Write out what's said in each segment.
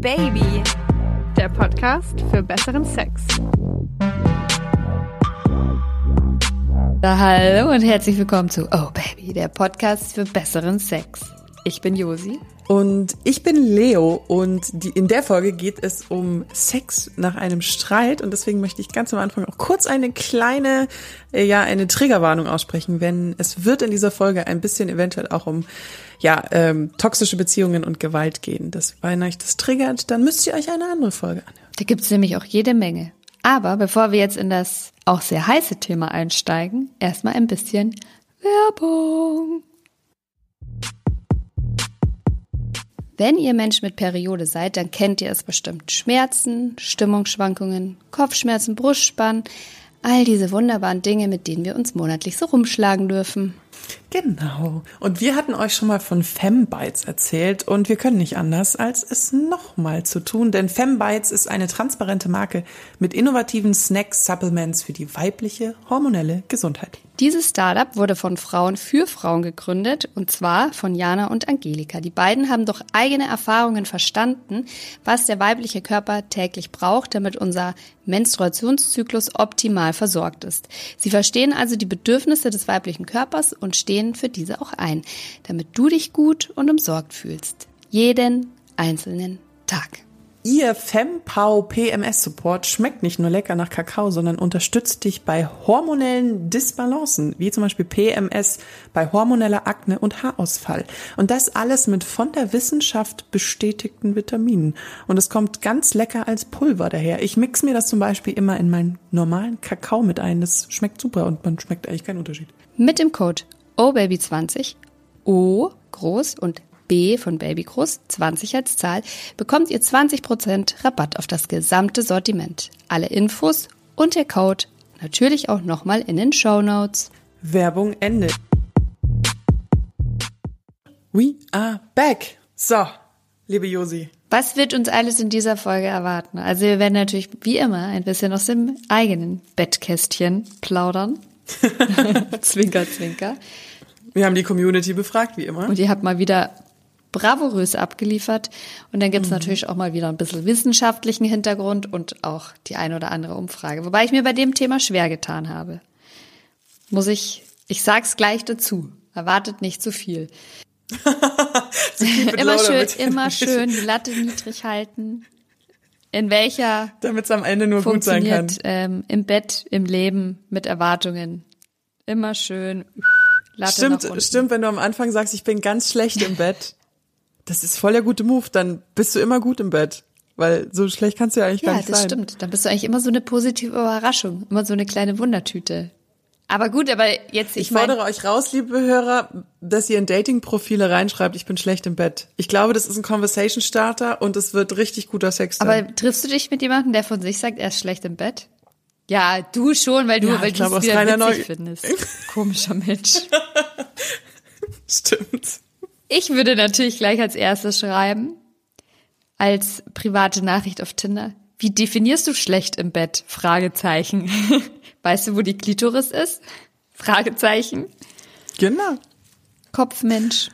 Baby, der Podcast für besseren Sex. Hallo und herzlich willkommen zu Oh Baby, der Podcast für besseren Sex. Ich bin Josi. Und ich bin Leo und die, in der Folge geht es um Sex nach einem Streit und deswegen möchte ich ganz am Anfang auch kurz eine kleine, äh, ja, eine Triggerwarnung aussprechen, wenn es wird in dieser Folge ein bisschen eventuell auch um, ja, ähm, toxische Beziehungen und Gewalt gehen. Das, wenn euch das triggert, dann müsst ihr euch eine andere Folge anhören. Da gibt's nämlich auch jede Menge. Aber bevor wir jetzt in das auch sehr heiße Thema einsteigen, erstmal ein bisschen Werbung. Wenn ihr Mensch mit Periode seid, dann kennt ihr es bestimmt. Schmerzen, Stimmungsschwankungen, Kopfschmerzen, Brustspannen, all diese wunderbaren Dinge, mit denen wir uns monatlich so rumschlagen dürfen. Genau. Und wir hatten euch schon mal von Fembites erzählt und wir können nicht anders, als es nochmal zu tun, denn Fembites ist eine transparente Marke mit innovativen Snacks, Supplements für die weibliche hormonelle Gesundheit. Dieses Startup wurde von Frauen für Frauen gegründet und zwar von Jana und Angelika. Die beiden haben durch eigene Erfahrungen verstanden, was der weibliche Körper täglich braucht, damit unser Menstruationszyklus optimal versorgt ist. Sie verstehen also die Bedürfnisse des weiblichen Körpers und stehen für diese auch ein, damit du dich gut und umsorgt fühlst. Jeden einzelnen Tag. Ihr FemPow PMS Support schmeckt nicht nur lecker nach Kakao, sondern unterstützt dich bei hormonellen Disbalancen, wie zum Beispiel PMS, bei hormoneller Akne und Haarausfall. Und das alles mit von der Wissenschaft bestätigten Vitaminen. Und es kommt ganz lecker als Pulver daher. Ich mix mir das zum Beispiel immer in meinen normalen Kakao mit ein. Das schmeckt super und man schmeckt eigentlich keinen Unterschied. Mit dem Code OBABY20, O groß und B von Baby groß, 20 als Zahl, bekommt ihr 20% Rabatt auf das gesamte Sortiment. Alle Infos und der Code natürlich auch nochmal in den Show Notes. Werbung Ende. We are back. So, liebe Josi. Was wird uns alles in dieser Folge erwarten? Also wir werden natürlich wie immer ein bisschen aus dem eigenen Bettkästchen plaudern. zwinker, zwinker. Wir haben die Community befragt, wie immer. Und ihr habt mal wieder bravourös abgeliefert. Und dann gibt's mhm. natürlich auch mal wieder ein bisschen wissenschaftlichen Hintergrund und auch die eine oder andere Umfrage. Wobei ich mir bei dem Thema schwer getan habe. Muss ich, ich sag's gleich dazu. Erwartet nicht zu viel. immer schön, immer schön die Latte niedrig halten. In welcher damit es am Ende nur gut sein kann. Ähm, Im Bett, im Leben, mit Erwartungen. Immer schön. Latte stimmt, stimmt, wenn du am Anfang sagst, ich bin ganz schlecht im Bett. Das ist voll der gute Move. Dann bist du immer gut im Bett. Weil so schlecht kannst du ja eigentlich ja, gar nicht sein. Ja, das stimmt. Dann bist du eigentlich immer so eine positive Überraschung. Immer so eine kleine Wundertüte. Aber gut, aber jetzt, ich, ich fordere euch raus, liebe Hörer, dass ihr in Dating-Profile reinschreibt, ich bin schlecht im Bett. Ich glaube, das ist ein Conversation Starter und es wird richtig guter Sex sein. Aber triffst du dich mit jemandem, der von sich sagt, er ist schlecht im Bett? Ja, du schon, weil du, ja, weil du es wieder witzig Neu findest. Komischer Mensch. Stimmt. Ich würde natürlich gleich als erstes schreiben, als private Nachricht auf Tinder. Wie definierst du schlecht im Bett? Fragezeichen. Weißt du, wo die Klitoris ist? Fragezeichen. Genau. Kopfmensch.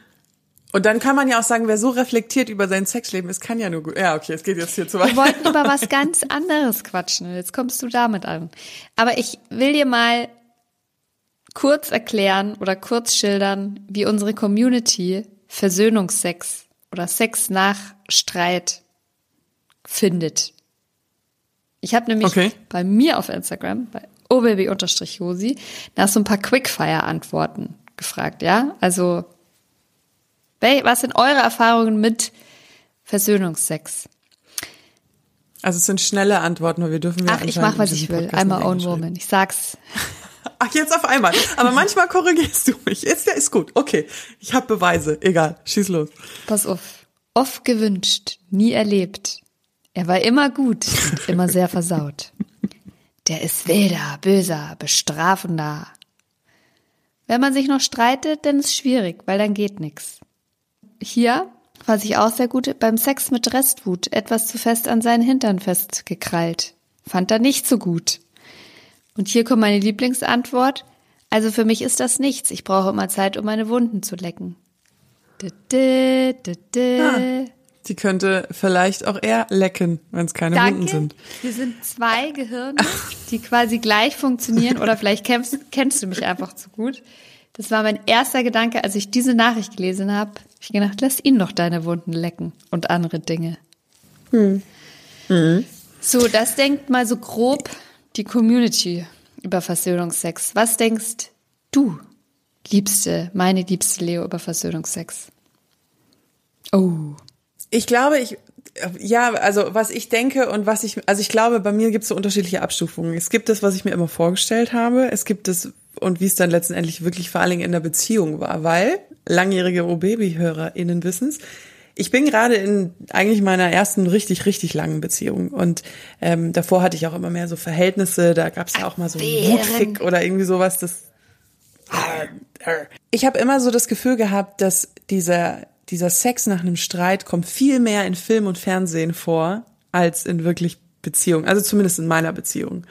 Und dann kann man ja auch sagen, wer so reflektiert über sein Sexleben ist, kann ja nur gut. Ja, okay, es geht jetzt hier zu weit. Wir wollten über was ganz anderes quatschen. Jetzt kommst du damit an. Aber ich will dir mal kurz erklären oder kurz schildern, wie unsere Community Versöhnungsex oder Sex nach Streit findet. Ich habe nämlich okay. bei mir auf Instagram, bei obaby-josi, nach so ein paar Quickfire-Antworten gefragt, ja? Also, was sind eure Erfahrungen mit Versöhnungsex? Also es sind schnelle Antworten, weil wir dürfen Ach, ich mach, was ich will. Einmal own woman. Ich sag's. Ach, jetzt auf einmal. Aber manchmal korrigierst du mich. Ist, der ist gut. Okay. Ich habe Beweise. Egal. Schieß los. Pass auf. Oft gewünscht, nie erlebt. Er war immer gut und immer sehr versaut. Der ist wilder, böser, bestrafender. Wenn man sich noch streitet, dann ist schwierig, weil dann geht nix. Hier, was ich auch sehr gut, beim Sex mit Restwut etwas zu fest an seinen Hintern festgekrallt. Fand er nicht so gut. Und hier kommt meine Lieblingsantwort. Also für mich ist das nichts. Ich brauche immer Zeit, um meine Wunden zu lecken. Ah, Die könnte vielleicht auch eher lecken, wenn es keine Danke. Wunden sind. Wir sind zwei Gehirne, die quasi gleich funktionieren oder vielleicht kennst, kennst du mich einfach zu gut. Das war mein erster Gedanke, als ich diese Nachricht gelesen habe. Ich gedacht, lass ihn doch deine Wunden lecken und andere Dinge. So, das denkt mal so grob die Community über Versöhnungsex. Was denkst du, liebste, meine liebste Leo, über Versöhnungsex? Oh. Ich glaube, ich, ja, also was ich denke und was ich, also ich glaube, bei mir gibt es so unterschiedliche Abstufungen. Es gibt das, was ich mir immer vorgestellt habe. Es gibt das und wie es dann letztendlich wirklich vor allen Dingen in der Beziehung war, weil langjährige O-Baby-HörerInnen wissen's. Ich bin gerade in eigentlich meiner ersten richtig, richtig langen Beziehung. Und ähm, davor hatte ich auch immer mehr so Verhältnisse. Da gab's ja auch mal so einen. Wutfick oder irgendwie sowas. Das ich habe immer so das Gefühl gehabt, dass dieser, dieser Sex nach einem Streit kommt viel mehr in Film und Fernsehen vor, als in wirklich Beziehung. Also zumindest in meiner Beziehung.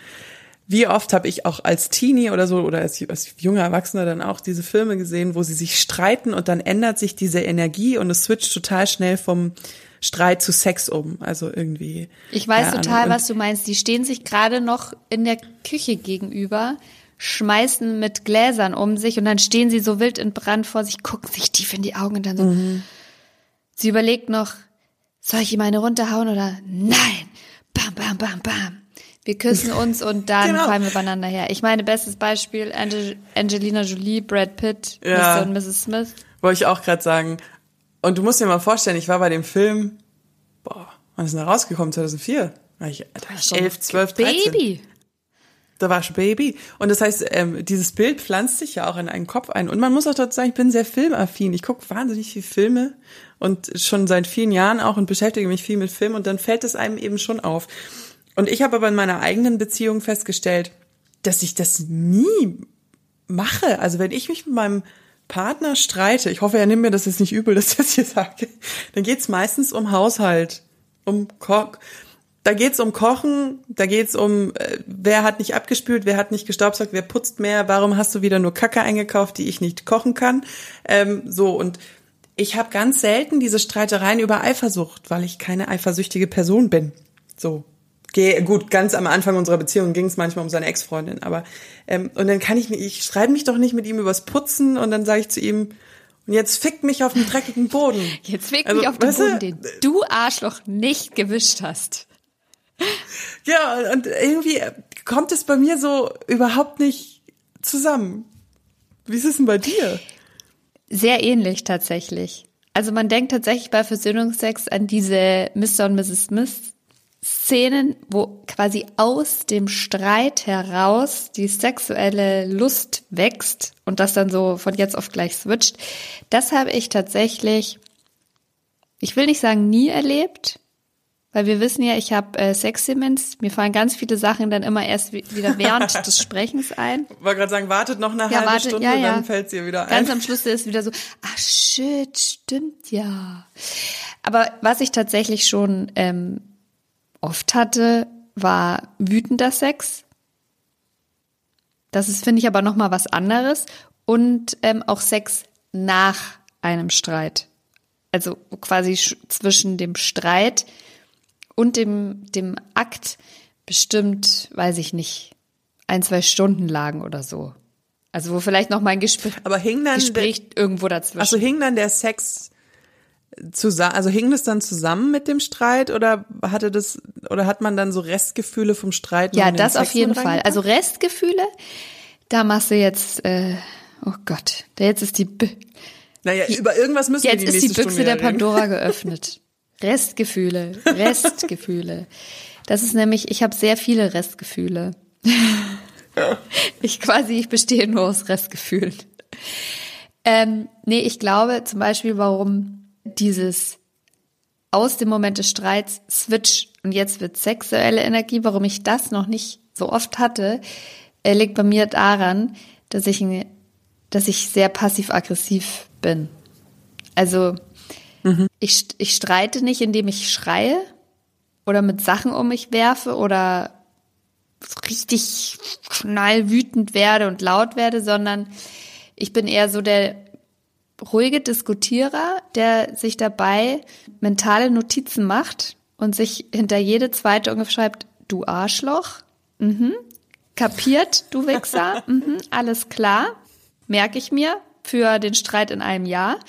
Wie oft habe ich auch als Teenie oder so oder als, als junger Erwachsener dann auch diese Filme gesehen, wo sie sich streiten und dann ändert sich diese Energie und es switcht total schnell vom Streit zu Sex um. Also irgendwie. Ich weiß total, was du meinst. Die stehen sich gerade noch in der Küche gegenüber, schmeißen mit Gläsern um sich und dann stehen sie so wild in Brand vor sich, gucken sich tief in die Augen und dann so. Mhm. Sie überlegt noch, soll ich ihm eine runterhauen oder nein? Bam, bam, bam, bam. Wir küssen uns und dann Genau. fallen wir beieinander her. Ich meine, bestes Beispiel, Angel Angelina Jolie, Brad Pitt, Ja. Mr. und Mrs. Smith. Wollte ich auch gerade sagen. Und du musst dir mal vorstellen, ich war bei dem Film, boah, wann ist denn da rausgekommen? 2004? Da war ich, da war ich Schon 11, 12, 13. Baby. Da war ich Baby. Und das heißt, ähm, dieses Bild pflanzt sich ja auch in einen Kopf ein. Und man muss auch dazu sagen, ich bin sehr filmaffin. Ich gucke wahnsinnig viel Filme und schon seit vielen Jahren auch und beschäftige mich viel mit Film und dann fällt es einem eben schon auf. Und ich habe aber in meiner eigenen Beziehung festgestellt, dass ich das nie mache. Also wenn ich mich mit meinem Partner streite, ich hoffe, er nimmt mir das jetzt nicht übel, dass ich das hier sage, dann geht's meistens um Haushalt, um Koch. Da geht's um Kochen, da geht's um, äh, wer hat nicht abgespült, wer hat nicht gestaubsaugt, wer putzt mehr, warum hast du wieder nur Kacke eingekauft, die ich nicht kochen kann. Ähm, so, und ich habe ganz selten diese Streitereien über Eifersucht, weil ich keine eifersüchtige Person bin. So. Geh, gut, ganz am Anfang unserer Beziehung ging es manchmal um seine Ex-Freundin, aber ähm, und dann kann ich mich, ich streite mich doch nicht mit ihm übers Putzen und dann sage ich zu ihm, und jetzt fick mich auf dem dreckigen Boden. Jetzt fick Also, mich auf den Boden, den du Arschloch nicht gewischt hast. Ja, und irgendwie kommt es bei mir so überhaupt nicht zusammen. Wie ist es denn bei dir? Sehr ähnlich tatsächlich. Also man denkt tatsächlich bei Versöhnungsex an diese Mr. und Mrs. Smith Szenen, wo quasi aus dem Streit heraus die sexuelle Lust wächst und das dann so von jetzt auf gleich switcht. Das habe ich tatsächlich, ich will nicht sagen nie erlebt, weil wir wissen ja, ich habe äh, Sexdemenz. Mir fallen ganz viele Sachen dann immer erst wi- wieder während des Sprechens ein. wollte gerade sagen, wartet noch eine Ja, halbe warte, Stunde, ja, ja. dann fällt ihr wieder ein. Ganz am Schluss ist wieder so, ach shit, stimmt ja. Aber was ich tatsächlich schon ähm, oft hatte, war wütender Sex. Das ist, finde ich, aber noch mal was anderes. Und ähm, auch Sex nach einem Streit. Also quasi sch- zwischen dem Streit und dem, dem Akt bestimmt, weiß ich nicht, ein, zwei Stunden lagen oder so. Also wo vielleicht noch mal ein Gespräch, Aber hing dann Gespräch irgendwo dazwischen. Also hing dann der Sex zusammen, also hing das dann zusammen mit dem Streit oder hatte das oder hat man dann so Restgefühle vom Streit? ja, das auf jeden Fall. Also Restgefühle, da machst du jetzt, äh, oh Gott, da jetzt ist die, B naja, über irgendwas müssen jetzt wir die ist die Büchse der. Pandora geöffnet. Restgefühle, Restgefühle. Das ist nämlich, ich habe sehr viele Restgefühle. Ich quasi, ich bestehe nur aus Restgefühlen. Ähm, nee, ich glaube zum Beispiel, warum dieses aus dem Moment des Streits Switch und jetzt wird sexuelle Energie, warum ich das noch nicht so oft hatte, äh, liegt bei mir daran, dass ich, dass ich sehr passiv-aggressiv bin. Also ich, ich streite nicht, indem ich schreie oder mit Sachen um mich werfe oder richtig knallwütend werde und laut werde, sondern ich bin eher so der ruhige Diskutierer, der sich dabei mentale Notizen macht und sich hinter jede zweite ungefähr schreibt, du Arschloch, mhm. kapiert, du Wichser, mhm. alles klar, merke ich mir für den Streit in einem Jahr.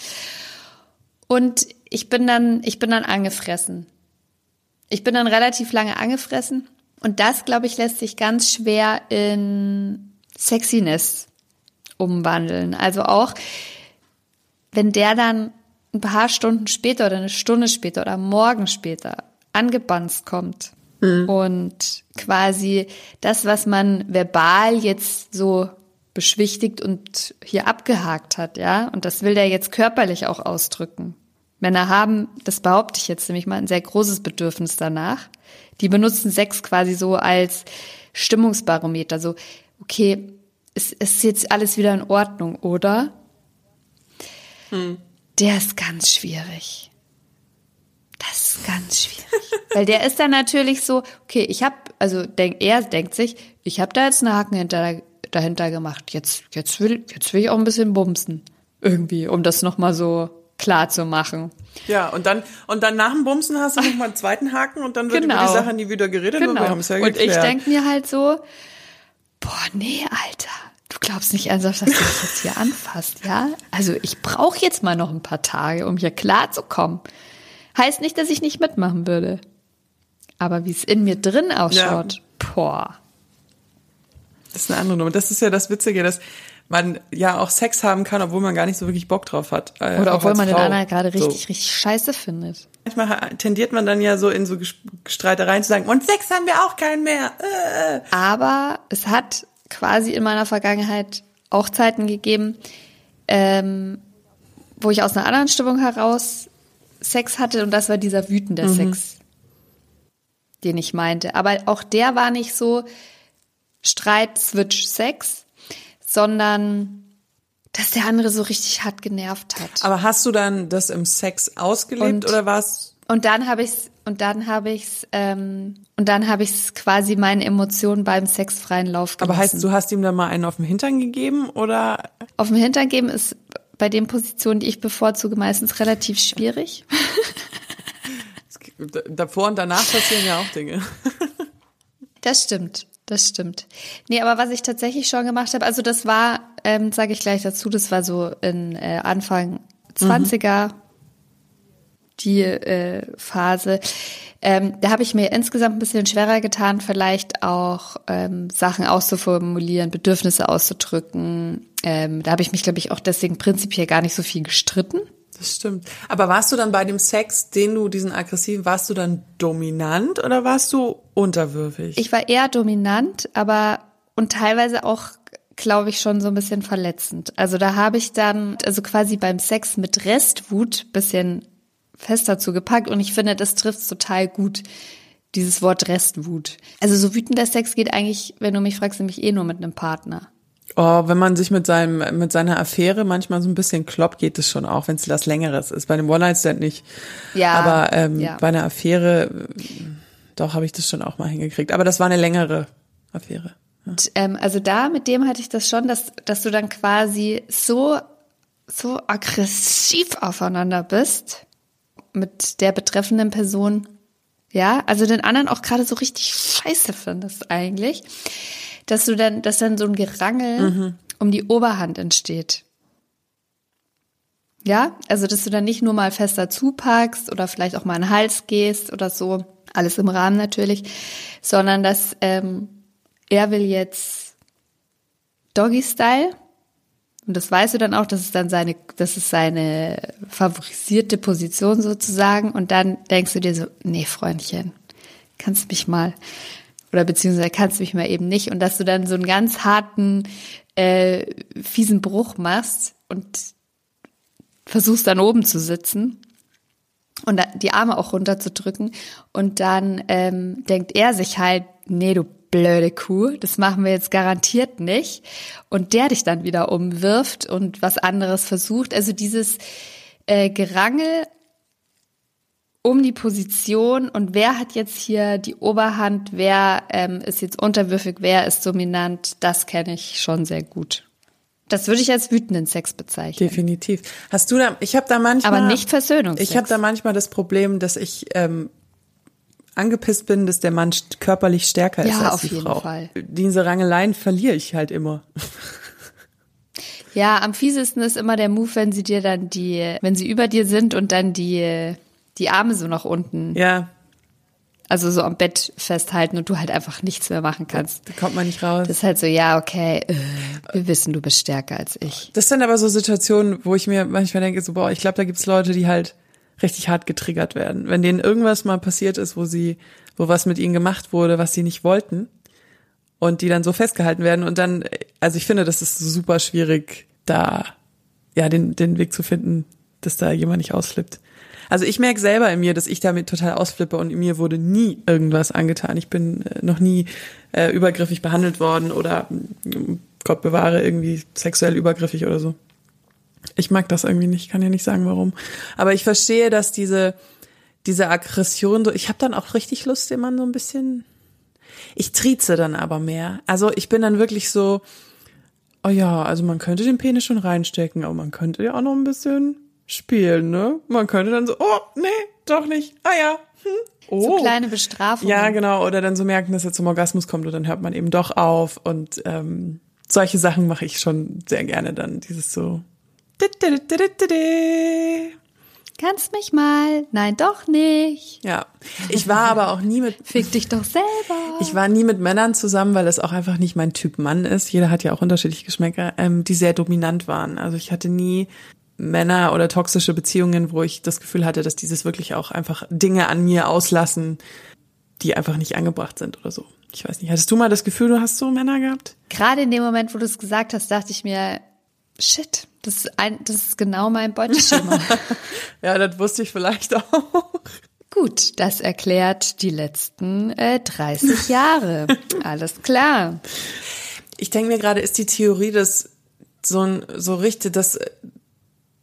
Und ich bin dann, ich bin dann angefressen. Ich bin dann relativ lange angefressen. Und das, glaube ich, lässt sich ganz schwer in Sexiness umwandeln. Also auch, wenn der dann ein paar Stunden später oder eine Stunde später oder morgen später angebanzt kommt mhm. und quasi das, was man verbal jetzt so beschwichtigt und hier abgehakt hat, ja, und das will der jetzt körperlich auch ausdrücken. Männer haben, das behaupte ich jetzt nämlich mal, ein sehr großes Bedürfnis danach. Die benutzen Sex quasi so als Stimmungsbarometer, so, okay, es ist jetzt alles wieder in Ordnung, oder? Hm. Der ist ganz schwierig. Das ist ganz schwierig. Weil der ist dann natürlich so, okay, ich habe, also denk, er denkt sich, ich habe da jetzt einen Haken hinter, dahinter gemacht. Jetzt, jetzt will, jetzt will ich auch ein bisschen bumsen. Irgendwie, um das nochmal so klar zu machen. Ja, und dann, und dann nach dem Bumsen hast du nochmal einen zweiten Haken und dann wird genau. über die Sache nie wieder geredet genau. und wir haben es ja geklärt. Und ich denke mir halt so, boah, nee, Alter, glaubst nicht ernsthaft, dass du das jetzt hier anfasst, ja? Also ich brauche jetzt mal noch ein paar Tage, um hier klarzukommen. Heißt nicht, dass ich nicht mitmachen würde. Aber wie es in mir drin ausschaut, ja. boah. Das ist eine andere Nummer. Das ist ja das Witzige, dass man ja auch Sex haben kann, obwohl man gar nicht so wirklich Bock drauf hat. Äh, Oder obwohl man Frau. den anderen gerade richtig, so. richtig scheiße findet. Manchmal tendiert man dann ja so in so Streitereien zu sagen, und Sex haben wir auch keinen mehr. Äh. Aber es hat quasi in meiner Vergangenheit auch Zeiten gegeben, ähm, wo ich aus einer anderen Stimmung heraus Sex hatte und das war dieser wütende mhm. Sex, den ich meinte. Aber auch der war nicht so Streit, Switch, Sex, sondern dass der andere so richtig hart genervt hat. Aber hast du dann das im Sex ausgelebt und, oder was? Und dann habe ich's und dann habe ich's ähm, und dann habe ich's quasi meinen Emotionen beim Sex freien Lauf gelassen. Aber heißt, du hast ihm dann mal einen auf den Hintern gegeben oder? Auf dem Hintern geben ist bei den Positionen, die ich bevorzuge, meistens relativ schwierig. Davor und danach passieren ja auch Dinge. Das stimmt, das stimmt. Nee, aber was ich tatsächlich schon gemacht habe, also das war, ähm, sage ich gleich dazu, das war so in äh, Anfang 20er, mhm. Die äh, Phase. Ähm, da habe ich mir insgesamt ein bisschen schwerer getan, vielleicht auch ähm, Sachen auszuformulieren, Bedürfnisse auszudrücken. Ähm, da habe ich mich, glaube ich, auch deswegen prinzipiell gar nicht so viel gestritten. Das stimmt. Aber warst du dann bei dem Sex, den du diesen aggressiven, warst du dann dominant oder warst du unterwürfig? Ich war eher dominant, aber und teilweise auch glaube ich schon so ein bisschen verletzend. Also da habe ich dann also quasi beim Sex mit Restwut bisschen fester zugepackt und ich finde, das trifft total gut, dieses Wort Restwut. Also so wütender Sex geht eigentlich, wenn du mich fragst, nämlich eh nur mit einem Partner. Oh, wenn man sich mit seinem mit seiner Affäre manchmal so ein bisschen kloppt, geht es schon auch, wenn es was Längeres ist. Bei dem One Night Stand nicht. Ja. Aber ähm, ja. bei einer Affäre, doch habe ich das schon auch mal hingekriegt. Aber das war eine längere Affäre. Ja. Und, ähm, also da mit dem hatte ich das schon, dass dass du dann quasi so so aggressiv aufeinander bist mit der betreffenden Person, ja, also den anderen auch gerade so richtig scheiße findest eigentlich, dass du dann, dass dann so ein Gerangel mhm. um die Oberhand entsteht. Ja, also dass du dann nicht nur mal fester zupackst oder vielleicht auch mal an den Hals gehst oder so, alles im Rahmen natürlich, sondern dass ähm, er will jetzt Doggy Style und das weißt du dann auch, das ist dann seine, das ist seine favorisierte Position sozusagen. Und dann denkst du dir so, nee, Freundchen, kannst mich mal, oder beziehungsweise kannst mich mal eben nicht. Und dass du dann so einen ganz harten, äh, fiesen Bruch machst und versuchst dann oben zu sitzen und die Arme auch runterzudrücken. Und dann ähm, denkt er sich halt, nee, du blöde Kuh, das machen wir jetzt garantiert nicht. Und der dich dann wieder umwirft und was anderes versucht. Also dieses äh, Gerangel um die Position und wer hat jetzt hier die Oberhand, wer ähm, ist jetzt unterwürfig, wer ist dominant, das kenne ich schon sehr gut. Das würde ich als wütenden Sex bezeichnen. Definitiv. Hast du da, ich habe da manchmal. Aber nicht Versöhnungsex. Ich habe da manchmal das Problem, dass ich ähm, angepisst bin, dass der Mann körperlich stärker ist Ja, als auf die jeden Frau. Fall. Diese Rangeleien verliere ich halt immer. Ja, am fiesesten ist immer der Move, wenn sie dir dann die, wenn sie über dir sind und dann die, die Arme so nach unten, Ja, also so am Bett festhalten und du halt einfach nichts mehr machen kannst. da kommt man nicht raus. Das ist halt so, ja, okay, äh, wir wissen, du bist stärker als ich. Das sind aber so Situationen, wo ich mir manchmal denke, so, boah, ich glaube, da gibt's Leute, die halt richtig hart getriggert werden. Wenn denen irgendwas mal passiert ist, wo sie, wo was mit ihnen gemacht wurde, was sie nicht wollten, und die dann so festgehalten werden und dann, also ich finde, das ist super schwierig, da, ja, den, den Weg zu finden, dass da jemand nicht ausflippt. Also ich merke selber in mir, dass ich damit total ausflippe und mir wurde nie irgendwas angetan. Ich bin äh, noch nie äh, übergriffig behandelt worden oder mm, Gott bewahre irgendwie sexuell übergriffig oder so. Ich mag das irgendwie nicht, kann ja nicht sagen warum. Aber ich verstehe, dass diese diese Aggression so, ich habe dann auch richtig Lust, den Mann so ein bisschen ich trieze dann aber mehr. Also ich bin dann wirklich so oh ja, also man könnte den Penis schon reinstecken, aber man könnte ja auch noch ein bisschen spielen, ne? Man könnte dann so, oh, nee, doch nicht. Ah ja. Hm. Oh. So kleine Bestrafungen. Ja, genau. Oder dann so merken, dass er zum Orgasmus kommt und dann hört man eben doch auf. Und ähm, solche Sachen mache ich schon sehr gerne dann. Dieses so. Kannst mich mal? Nein, doch nicht. Ja. Ich war aber auch nie mit. Fick dich doch selber. Ich war nie mit Männern zusammen, weil das auch einfach nicht mein Typ Mann ist. Jeder hat ja auch unterschiedliche Geschmäcker, ähm, die sehr dominant waren. Also ich hatte nie Männer oder toxische Beziehungen, wo ich das Gefühl hatte, dass dieses wirklich auch einfach Dinge an mir auslassen, die einfach nicht angebracht sind oder so. Ich weiß nicht. Hattest du mal das Gefühl, du hast so Männer gehabt? Gerade in dem Moment, wo du es gesagt hast, dachte ich mir, shit, das ist, ein, das ist genau mein Beuteschema. Ja, das wusste ich vielleicht auch. Gut, das erklärt die letzten äh, 30 Jahre. Alles klar. Ich denke mir gerade, ist die Theorie, dass so, ein, so richtig, dass äh,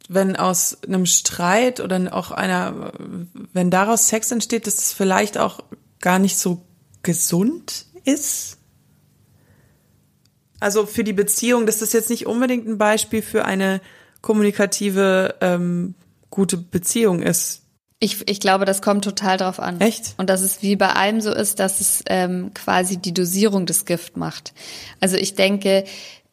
wenn aus einem Streit oder auch einer, wenn daraus Sex entsteht, dass es vielleicht auch gar nicht so gesund ist? Also für die Beziehung, das ist jetzt nicht unbedingt ein Beispiel für eine kommunikative, ähm, gute Beziehung ist. Ich, ich glaube, das kommt total drauf an. Echt? Und dass es wie bei allem so ist, dass es ähm, quasi die Dosierung des Gift macht. Also ich denke,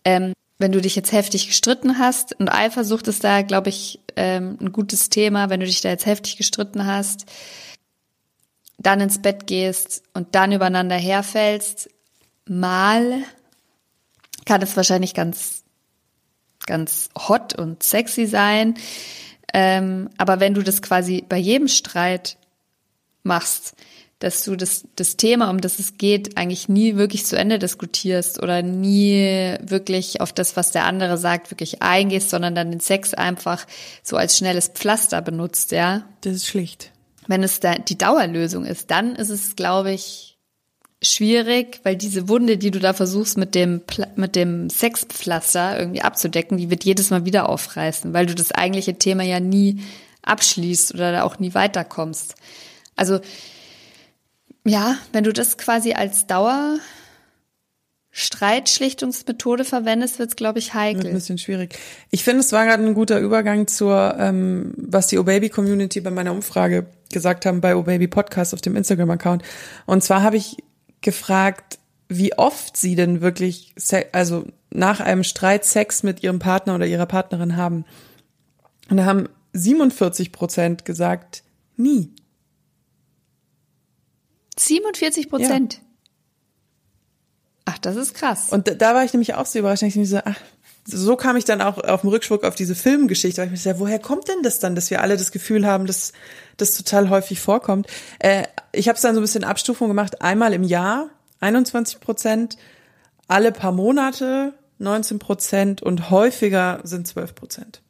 ähm, wenn du dich jetzt heftig gestritten hast und Eifersucht ist da, glaube ich, ähm, ein gutes Thema, wenn du dich da jetzt heftig gestritten hast, dann ins Bett gehst und dann übereinander herfällst, mal kann es wahrscheinlich ganz, ganz hot und sexy sein. Ähm, aber wenn du das quasi bei jedem Streit machst, dass du das, das Thema, um das es geht, eigentlich nie wirklich zu Ende diskutierst oder nie wirklich auf das, was der andere sagt, wirklich eingehst, sondern dann den Sex einfach so als schnelles Pflaster benutzt, ja. Das ist schlicht. Wenn es da die Dauerlösung ist, dann ist es, glaube ich, schwierig, weil diese Wunde, die du da versuchst mit dem mit dem Sexpflaster irgendwie abzudecken, die wird jedes Mal wieder aufreißen, weil du das eigentliche Thema ja nie abschließt oder da auch nie weiterkommst. Also ja, wenn du das quasi als Dauer Streitschlichtungsmethode verwendest, wird's glaube ich Wird ein heikel. bisschen schwierig. Ich finde, es war gerade ein guter Übergang zur, ähm, was die O-Baby-Community bei meiner Umfrage gesagt haben bei O-Baby Podcast auf dem Instagram-Account. Und zwar habe ich gefragt, wie oft sie denn wirklich, also nach einem Streit Sex mit ihrem Partner oder ihrer Partnerin haben. Und da haben 47 Prozent gesagt, nie. 47 Prozent. Ach, das ist krass. Und da, da war ich nämlich auch so überrascht. Ich so, ach, so kam ich dann auch auf dem Rückschwung auf diese Filmgeschichte. Weil ich mir ja, woher kommt denn das dann, dass wir alle das Gefühl haben, dass das total häufig vorkommt? Äh, ich habe es dann so ein bisschen Abstufung gemacht. Einmal im Jahr 21 Prozent, alle paar Monate 19 Prozent und häufiger sind 12 Prozent.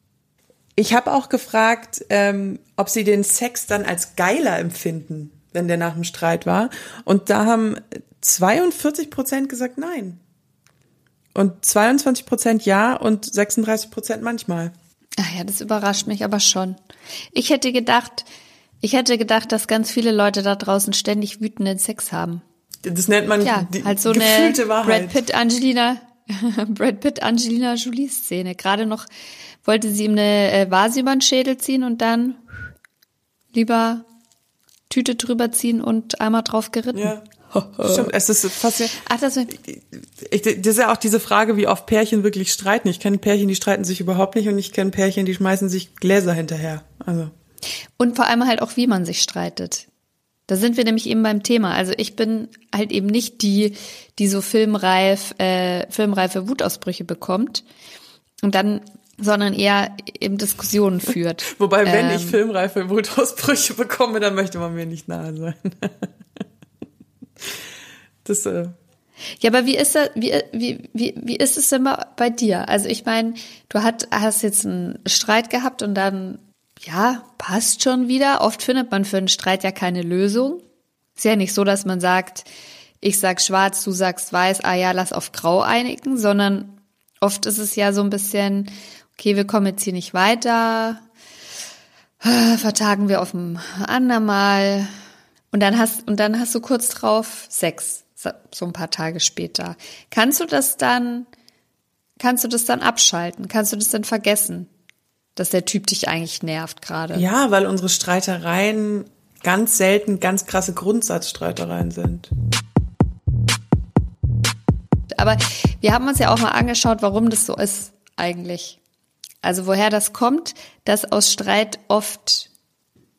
Ich habe auch gefragt, ähm, ob sie den Sex dann als geiler empfinden, wenn der nach dem Streit war. Und da haben 42 Prozent gesagt nein. Und 22 Prozent ja und 36 Prozent manchmal. Ach ja, das überrascht mich aber schon. Ich hätte gedacht, ich hätte gedacht, dass ganz viele Leute da draußen ständig wütenden Sex haben. Das nennt man Ja, die halt so gefühlte eine Wahrheit. Brad Pitt, Angelina Brad Pitt, Angelina Jolie Szene. Gerade noch wollte sie ihm eine äh, Vase über den Schädel ziehen und dann lieber Tüte drüber ziehen und einmal drauf geritten. Ja. Stimmt, es ist faszinierend. Ach, das, Ich, das ist ja auch diese Frage, wie oft Pärchen wirklich streiten. Ich kenne Pärchen, die streiten sich überhaupt nicht und ich kenne Pärchen, die schmeißen sich Gläser hinterher. Also. Und vor allem halt auch, wie man sich streitet. Da sind wir nämlich eben beim Thema. Also ich bin halt eben nicht die, die so filmreif, äh, filmreife Wutausbrüche bekommt und dann, sondern eher eben Diskussionen führt. Wobei, wenn Ähm, ich filmreife Wutausbrüche bekomme, dann möchte man mir nicht nahe sein. Das, äh, Ja, aber wie ist das, wie, wie, wie, wie ist es denn bei- dir? Also ich meine, du hat, hast jetzt einen Streit gehabt und dann, ja, passt schon wieder. Oft findet man für einen Streit ja keine Lösung. Ist ja nicht so, dass man sagt, ich sag schwarz, du sagst weiß, ah ja, lass auf grau einigen, sondern oft ist es ja so ein bisschen, okay, wir kommen jetzt hier nicht weiter, vertagen wir auf ein andermal. Und dann hast, und dann hast du kurz drauf Sex, so ein paar Tage später. Kannst du das dann, kannst du das dann abschalten? Kannst du das dann vergessen, dass der Typ dich eigentlich nervt gerade? ja, weil unsere Streitereien ganz selten ganz krasse Grundsatzstreitereien sind. Aber wir haben uns ja auch mal angeschaut, warum das so ist eigentlich. Also woher das kommt, dass aus Streit oft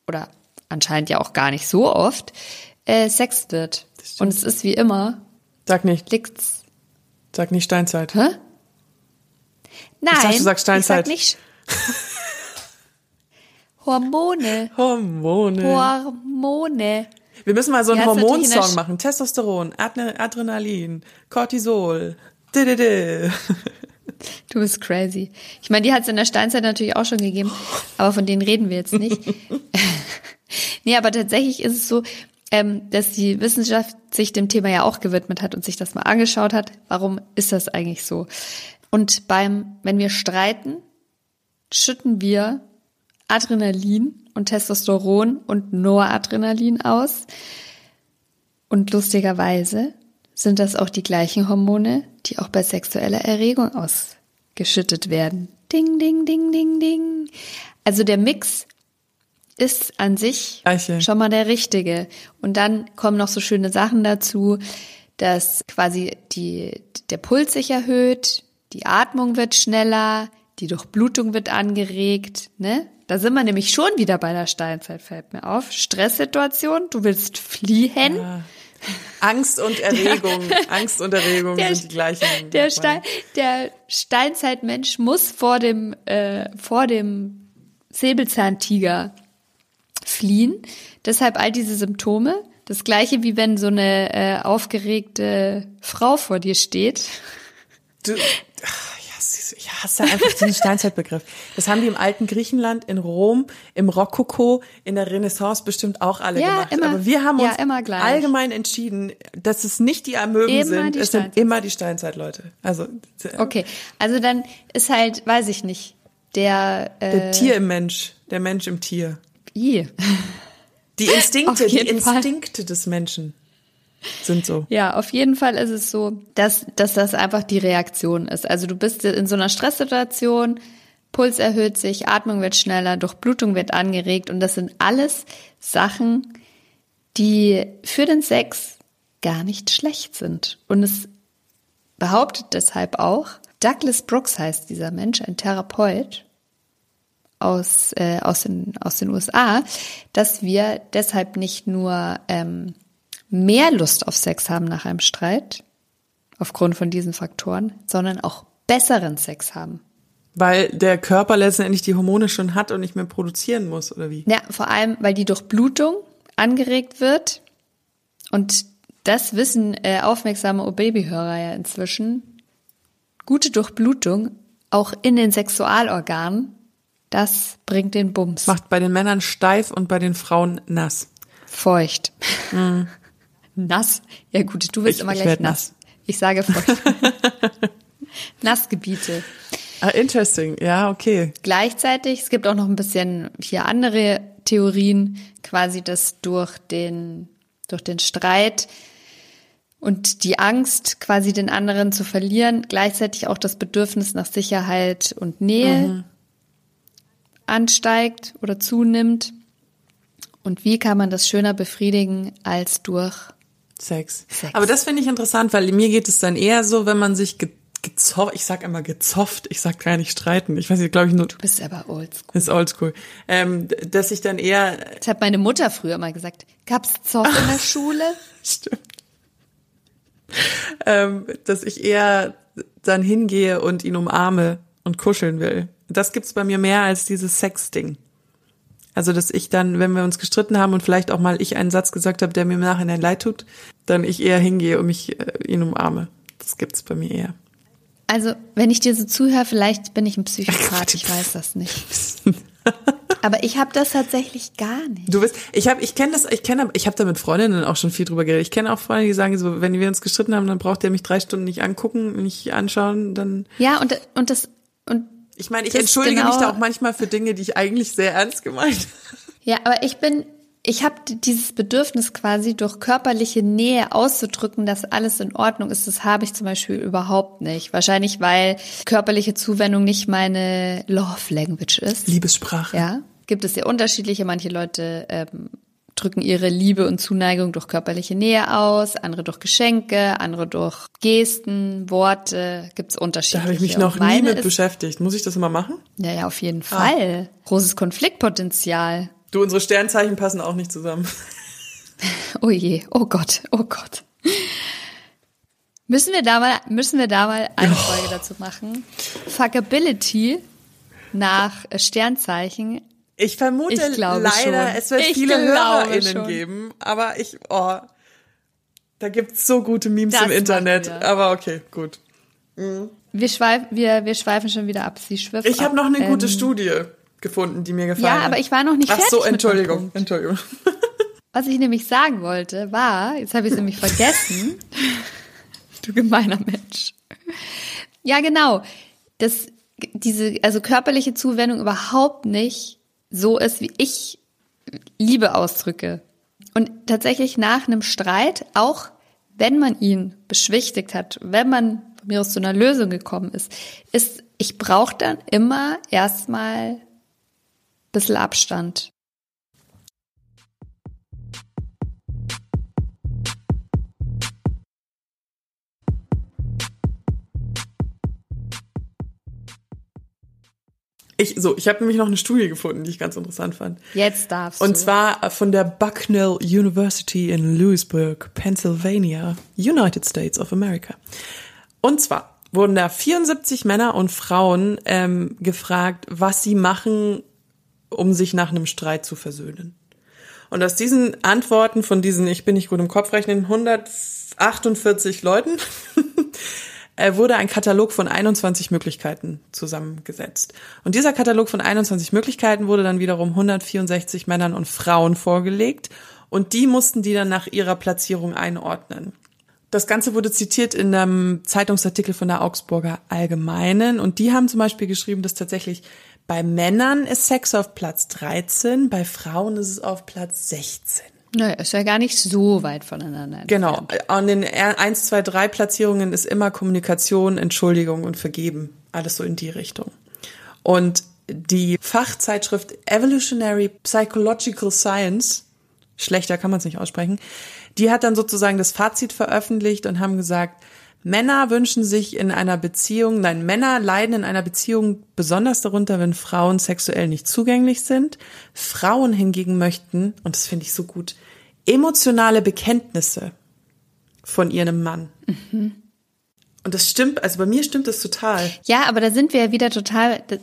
oder anscheinend ja auch gar nicht so oft äh, Sex wird. Und es ist wie immer, Sag nicht, liegt's. sag nicht Steinzeit. Hä? Nein, dachte, du sagst Steinzeit. Ich sag nicht. Hormone. Hormone. Hormone. Wir müssen mal so einen Ja, Hormonsong machen. Testosteron, Adrenalin, Cortisol. Didede. Du bist crazy. Ich meine, die hat es in der Steinzeit natürlich auch schon gegeben, aber von denen reden wir jetzt nicht. nee, aber tatsächlich ist es so, ähm, dass die Wissenschaft sich dem Thema ja auch gewidmet hat und sich das mal angeschaut hat. Warum ist das eigentlich so? Und beim, wenn wir streiten, schütten wir Adrenalin und Testosteron und Noradrenalin aus. Und lustigerweise sind das auch die gleichen Hormone, die auch bei sexueller Erregung ausgeschüttet werden. Ding, ding, ding, ding, ding. Also der Mix ist an sich Gleiche. schon mal der richtige. Und dann kommen noch so schöne Sachen dazu, dass quasi die, der Puls sich erhöht, die Atmung wird schneller, die Durchblutung wird angeregt, ne? Da sind wir nämlich schon wieder bei der Steinzeit, fällt mir auf. Stresssituation, du willst fliehen. Angst und Erregung. Angst und Erregung Der- sind die gleichen. Der, Stein, der Steinzeitmensch muss vor dem, äh, vor dem Säbelzahntiger fliehen. Deshalb all diese Symptome. Das gleiche wie wenn so eine äh, aufgeregte Frau vor dir steht. Du, ach, ja, ich hasse einfach diesen Steinzeitbegriff. Das haben die im alten Griechenland, in Rom, im Rokoko, in der Renaissance bestimmt auch alle Ja, gemacht. immer. Aber wir haben Ja, uns gleich. allgemein entschieden, dass es nicht die Amöben Immer sind, die es sind immer die Steinzeitleute. Also Okay, also dann ist halt, weiß ich nicht, der, äh, der Tier im Mensch, der Mensch im Tier. I. Die Instinkte, die jeden Fall. Instinkte des Menschen sind so. Ja, auf jeden Fall ist es so, dass, dass das einfach die Reaktion ist. Also du bist in so einer Stresssituation, Puls erhöht sich, Atmung wird schneller, Durchblutung wird angeregt und das sind alles Sachen, die für den Sex gar nicht schlecht sind. Und es behauptet deshalb auch, Douglas Brooks heißt dieser Mensch, ein Therapeut aus, äh, aus, den, aus den USA, dass wir deshalb nicht nur ähm, mehr Lust auf Sex haben nach einem Streit, aufgrund von diesen Faktoren, sondern auch besseren Sex haben. Weil der Körper letztendlich die Hormone schon hat und nicht mehr produzieren muss, oder wie? Ja, vor allem, weil die Durchblutung angeregt wird. Und das wissen äh, aufmerksame O-Baby-Hörer ja inzwischen. Gute Durchblutung, auch in den Sexualorganen, das bringt den Bums. Macht bei den Männern steif und bei den Frauen nass. Feucht. nass. Ja gut, du wirst Ich- immer ich gleich werd nass. Ich sage feucht. Nassgebiete. Ah, interesting. Ja, okay. Gleichzeitig, es gibt auch noch ein bisschen hier andere Theorien, quasi, dass durch den, durch den Streit und die Angst, quasi den anderen zu verlieren, gleichzeitig auch das Bedürfnis nach Sicherheit und Nähe mhm. Ansteigt oder zunimmt. Und wie kann man das schöner befriedigen als durch Sex? Sex. Aber das finde ich interessant, weil mir geht es dann eher so, wenn man sich ge gezofft, ich sag immer gezofft, ich sag gar nicht streiten. Ich weiß nicht, glaube ich nur. Du bist aber oldschool. Ist oldschool. Ähm, dass ich dann eher. Das hat meine Mutter früher mal gesagt. Gab's Zoff in der Schule? Stimmt. Ähm, dass ich eher dann hingehe und ihn umarme und kuscheln will. Das gibt's bei mir mehr als dieses Sex-Ding. Also, dass ich dann, wenn wir uns gestritten haben und vielleicht auch mal ich einen Satz gesagt habe, der mir im Nachhinein leid tut, dann ich eher hingehe und mich äh, ihn umarme. Das gibt's bei mir eher. Also, wenn ich dir so zuhöre, vielleicht bin ich ein Psychopath, ich weiß das nicht. Aber ich habe das tatsächlich gar nicht. Du bist, ich habe, ich kenne das, ich kenne, ich habe da mit Freundinnen auch schon viel drüber geredet. Ich kenne auch Freunde, die sagen so, wenn wir uns gestritten haben, dann braucht der mich drei Stunden nicht angucken, nicht anschauen, dann. Ja und und das und ich meine, ich entschuldige genau, mich da auch manchmal für Dinge, die ich eigentlich sehr ernst gemeint. Ja, aber ich bin ich habe dieses Bedürfnis quasi durch körperliche Nähe auszudrücken, dass alles in Ordnung ist. Das habe ich zum Beispiel überhaupt nicht. Wahrscheinlich, weil körperliche Zuwendung nicht meine Love Language ist. Liebessprache. Ja, gibt es ja unterschiedliche. Manche Leute ähm, drücken ihre Liebe und Zuneigung durch körperliche Nähe aus, andere durch Geschenke, andere durch Gesten, Worte. Gibt es unterschiedliche. Da habe ich mich noch nie mit beschäftigt. Muss ich das immer machen? Ja, ja, auf jeden ah. Fall. Großes Konfliktpotenzial. Du, unsere Sternzeichen passen auch nicht zusammen. Oh je, oh Gott, oh Gott. Müssen wir da mal, müssen wir da mal eine oh. Folge dazu machen? Fuckability nach Sternzeichen. Ich vermute ich leider, schon. es wird ich viele HörerInnen schon. geben, aber ich, oh, da gibt's so gute Memes das im Internet. Aber okay, gut. Mhm. Wir, schweif, wir, wir schweifen schon wieder ab. Sie schwirft Ich habe noch eine ähm, gute Studie gefunden, die mir gefallen hat. Ja, aber ich war noch nicht fertig. Ach so, Entschuldigung, Entschuldigung. Was ich nämlich sagen wollte, war, jetzt habe ich es nämlich vergessen. du gemeiner Mensch. Ja, genau. Dass diese, also körperliche Zuwendung überhaupt nicht so ist, wie ich Liebe ausdrücke. Und tatsächlich nach einem Streit, auch wenn man ihn beschwichtigt hat, wenn man von mir aus zu einer Lösung gekommen ist, ist, ich brauche dann immer erstmal bisschen Abstand. Ich, so, ich habe nämlich noch eine Studie gefunden, die ich ganz interessant fand. Jetzt darfst du. Und zwar von der Bucknell University in Louisburg, Pennsylvania, United States of America. Und zwar wurden da 74 Männer und Frauen ähm, gefragt, was sie machen, um sich nach einem Streit zu versöhnen. Und aus diesen Antworten von diesen, ich bin nicht gut im Kopf rechnen, 148 Leuten, wurde ein Katalog von 21 Möglichkeiten zusammengesetzt. Und dieser Katalog von 21 Möglichkeiten wurde dann wiederum 164 Männern und Frauen vorgelegt. Und die mussten die dann nach ihrer Platzierung einordnen. Das Ganze wurde zitiert in einem Zeitungsartikel von der Augsburger Allgemeinen. Und die haben zum Beispiel geschrieben, dass tatsächlich bei Männern ist Sex auf Platz 13, bei Frauen ist es auf Platz 16. Naja, ist ja gar nicht so weit voneinander. Genau. Entfernt. Genau. An den 1, 2, 3 Platzierungen ist immer Kommunikation, Entschuldigung und Vergeben. Alles so in die Richtung. Und die Fachzeitschrift Evolutionary Psychological Science, schlechter kann man es nicht aussprechen, die hat dann sozusagen das Fazit veröffentlicht und haben gesagt, Männer wünschen sich in einer Beziehung, nein, Männer leiden in einer Beziehung besonders darunter, wenn Frauen sexuell nicht zugänglich sind. Frauen hingegen möchten, und das finde ich so gut, emotionale Bekenntnisse von ihrem Mann. Mhm. Und das stimmt, also bei mir stimmt das total. Ja, aber da sind wir ja wieder total, das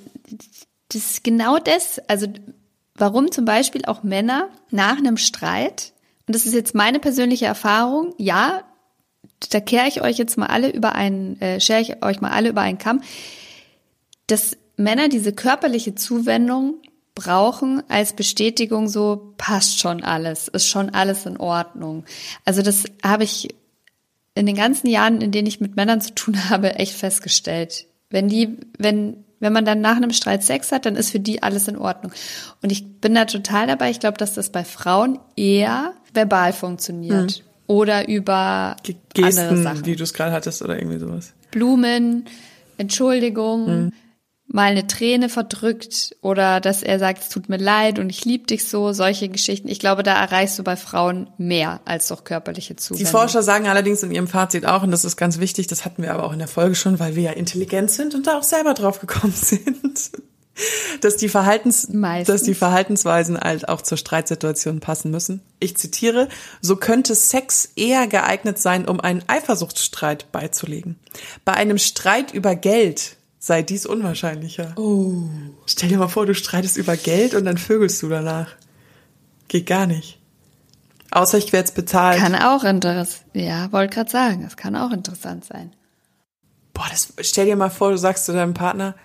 ist genau das, also warum zum Beispiel auch Männer nach einem Streit, und das ist jetzt meine persönliche Erfahrung, ja, da kehre ich euch jetzt mal alle über einen, äh, schere ich euch mal alle über einen Kamm, dass Männer diese körperliche Zuwendung brauchen als Bestätigung so, passt schon alles, ist schon alles in Ordnung. Also das habe ich in den ganzen Jahren, in denen ich mit Männern zu tun habe, echt festgestellt. Wenn die, wenn, wenn man dann nach einem Streit Sex hat, dann ist für die alles in Ordnung. Und ich bin da total dabei. Ich glaube, dass das bei Frauen eher verbal funktioniert. Mhm. Oder über andere Gesten, Sachen. wie du es gerade hattest oder irgendwie sowas. Blumen, Entschuldigung, Mhm. mal eine Träne verdrückt oder dass er sagt, es tut mir leid und ich liebe dich so, solche Geschichten. Ich glaube, da erreichst du bei Frauen mehr als doch körperliche Die Zuwendung. Forscher sagen allerdings in ihrem Fazit auch, und das ist ganz wichtig, das hatten wir aber auch in der Folge schon, weil wir ja intelligent sind und da auch selber drauf gekommen sind, dass die, Verhaltens, Meistens. dass die Verhaltensweisen halt auch zur Streitsituation passen müssen. Ich zitiere, so könnte Sex eher geeignet sein, um einen Eifersuchtsstreit beizulegen. Bei einem Streit über Geld sei dies unwahrscheinlicher. Oh. Stell dir mal vor, du streitest über Geld und dann vögelst du danach. Geht gar nicht. Außer ich werde bezahlt. kann auch interessant. Ja, wollte gerade sagen, das kann auch interessant sein. Boah, das stell dir mal vor, du sagst zu deinem Partner,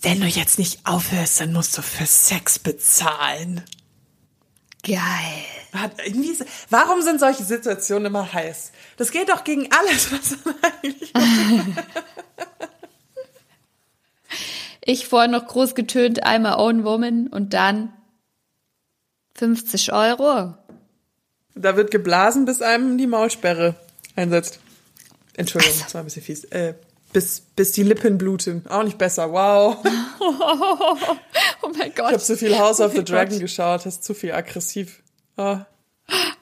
wenn du jetzt nicht aufhörst, dann musst du für Sex bezahlen. Geil. Warum sind solche Situationen immer heiß? Das geht doch gegen alles, was man eigentlich. Ich vorhin noch groß getönt, I'm a own woman und dann 50 Euro. Da wird geblasen, bis einem die Maulsperre einsetzt. Entschuldigung, das war ein bisschen fies. Äh, bis, bis die Lippen bluten. Auch nicht besser. Wow. Oh mein Gott. Ich habe zu viel House of Oh the mein Dragon Gott. geschaut. Das ist zu viel aggressiv. Ah.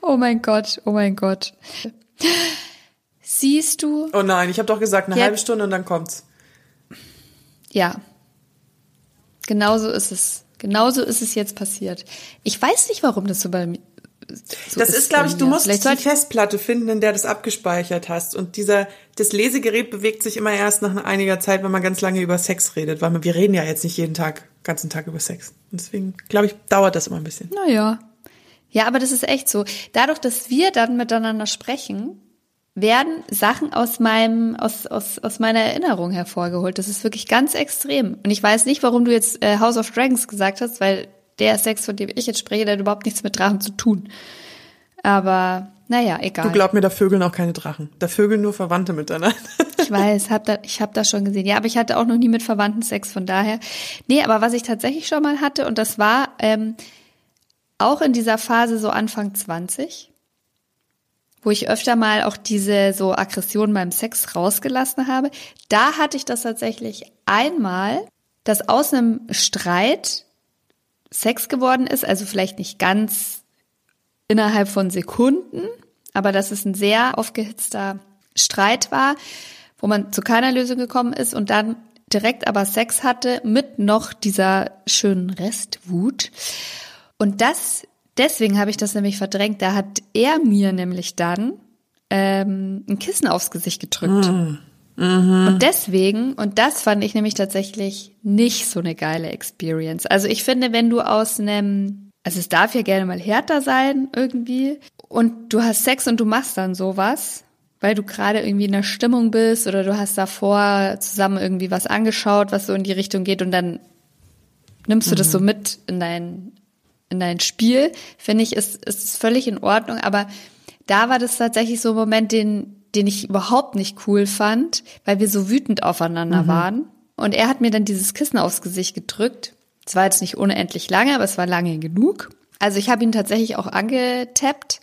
Oh mein Gott, oh mein Gott. Siehst du? Oh nein, ich habe doch gesagt, eine Ja. halbe Stunde und dann kommt's. Ja. Genauso ist es. Genauso ist es jetzt passiert. Ich weiß nicht, warum das so bei mir so das ist, glaube bei ich, du musst die Festplatte finden, in der du das abgespeichert hast. Und dieser, das Lesegerät bewegt sich immer erst nach einiger Zeit, wenn man ganz lange über Sex redet, weil wir reden ja jetzt nicht jeden Tag, ganzen Tag über Sex. Und deswegen, glaube ich, dauert das immer ein bisschen. naja. Ja, aber das ist echt so. Dadurch, dass wir dann miteinander sprechen, werden Sachen aus meinem, aus, aus, aus meiner Erinnerung hervorgeholt. Das ist wirklich ganz extrem. Und ich weiß nicht, warum du jetzt äh, House of Dragons gesagt hast, weil der Sex, von dem ich jetzt spreche, der hat überhaupt nichts mit Drachen zu tun. Aber, naja, egal. Du glaub mir, da vögeln auch keine Drachen. Da vögeln nur Verwandte miteinander. Ich weiß, hab da, ich habe das schon gesehen. Ja, aber ich hatte auch noch nie mit Verwandten Sex, von daher. Nee, aber was ich tatsächlich schon mal hatte, und das war ähm, auch in dieser Phase so Anfang 20, wo ich öfter mal auch diese so Aggression beim Sex rausgelassen habe, da hatte ich das tatsächlich einmal, dass aus einem Streit Sex geworden ist, also vielleicht nicht ganz innerhalb von Sekunden, aber dass es ein sehr aufgehitzter Streit war, wo man zu keiner Lösung gekommen ist und dann direkt aber Sex hatte mit noch dieser schönen Restwut. Und das, deswegen habe ich das nämlich verdrängt. Da hat er mir nämlich dann ähm, ein Kissen aufs Gesicht gedrückt. Und deswegen, und das fand ich nämlich tatsächlich nicht so eine geile Experience. Also ich finde, wenn du aus einem, also es darf ja gerne mal härter sein irgendwie, und du hast Sex und du machst dann sowas, weil du gerade irgendwie in der Stimmung bist oder du hast davor zusammen irgendwie was angeschaut, was so in die Richtung geht und dann nimmst du das so mit in dein, in dein Spiel, finde ich, ist, ist es völlig in Ordnung. Aber da war das tatsächlich so ein Moment, den, den ich überhaupt nicht cool fand, weil wir so wütend aufeinander waren. Und er hat mir dann dieses Kissen aufs Gesicht gedrückt. Es war jetzt nicht unendlich lange, aber es war lange genug. Also ich habe ihn tatsächlich auch angetappt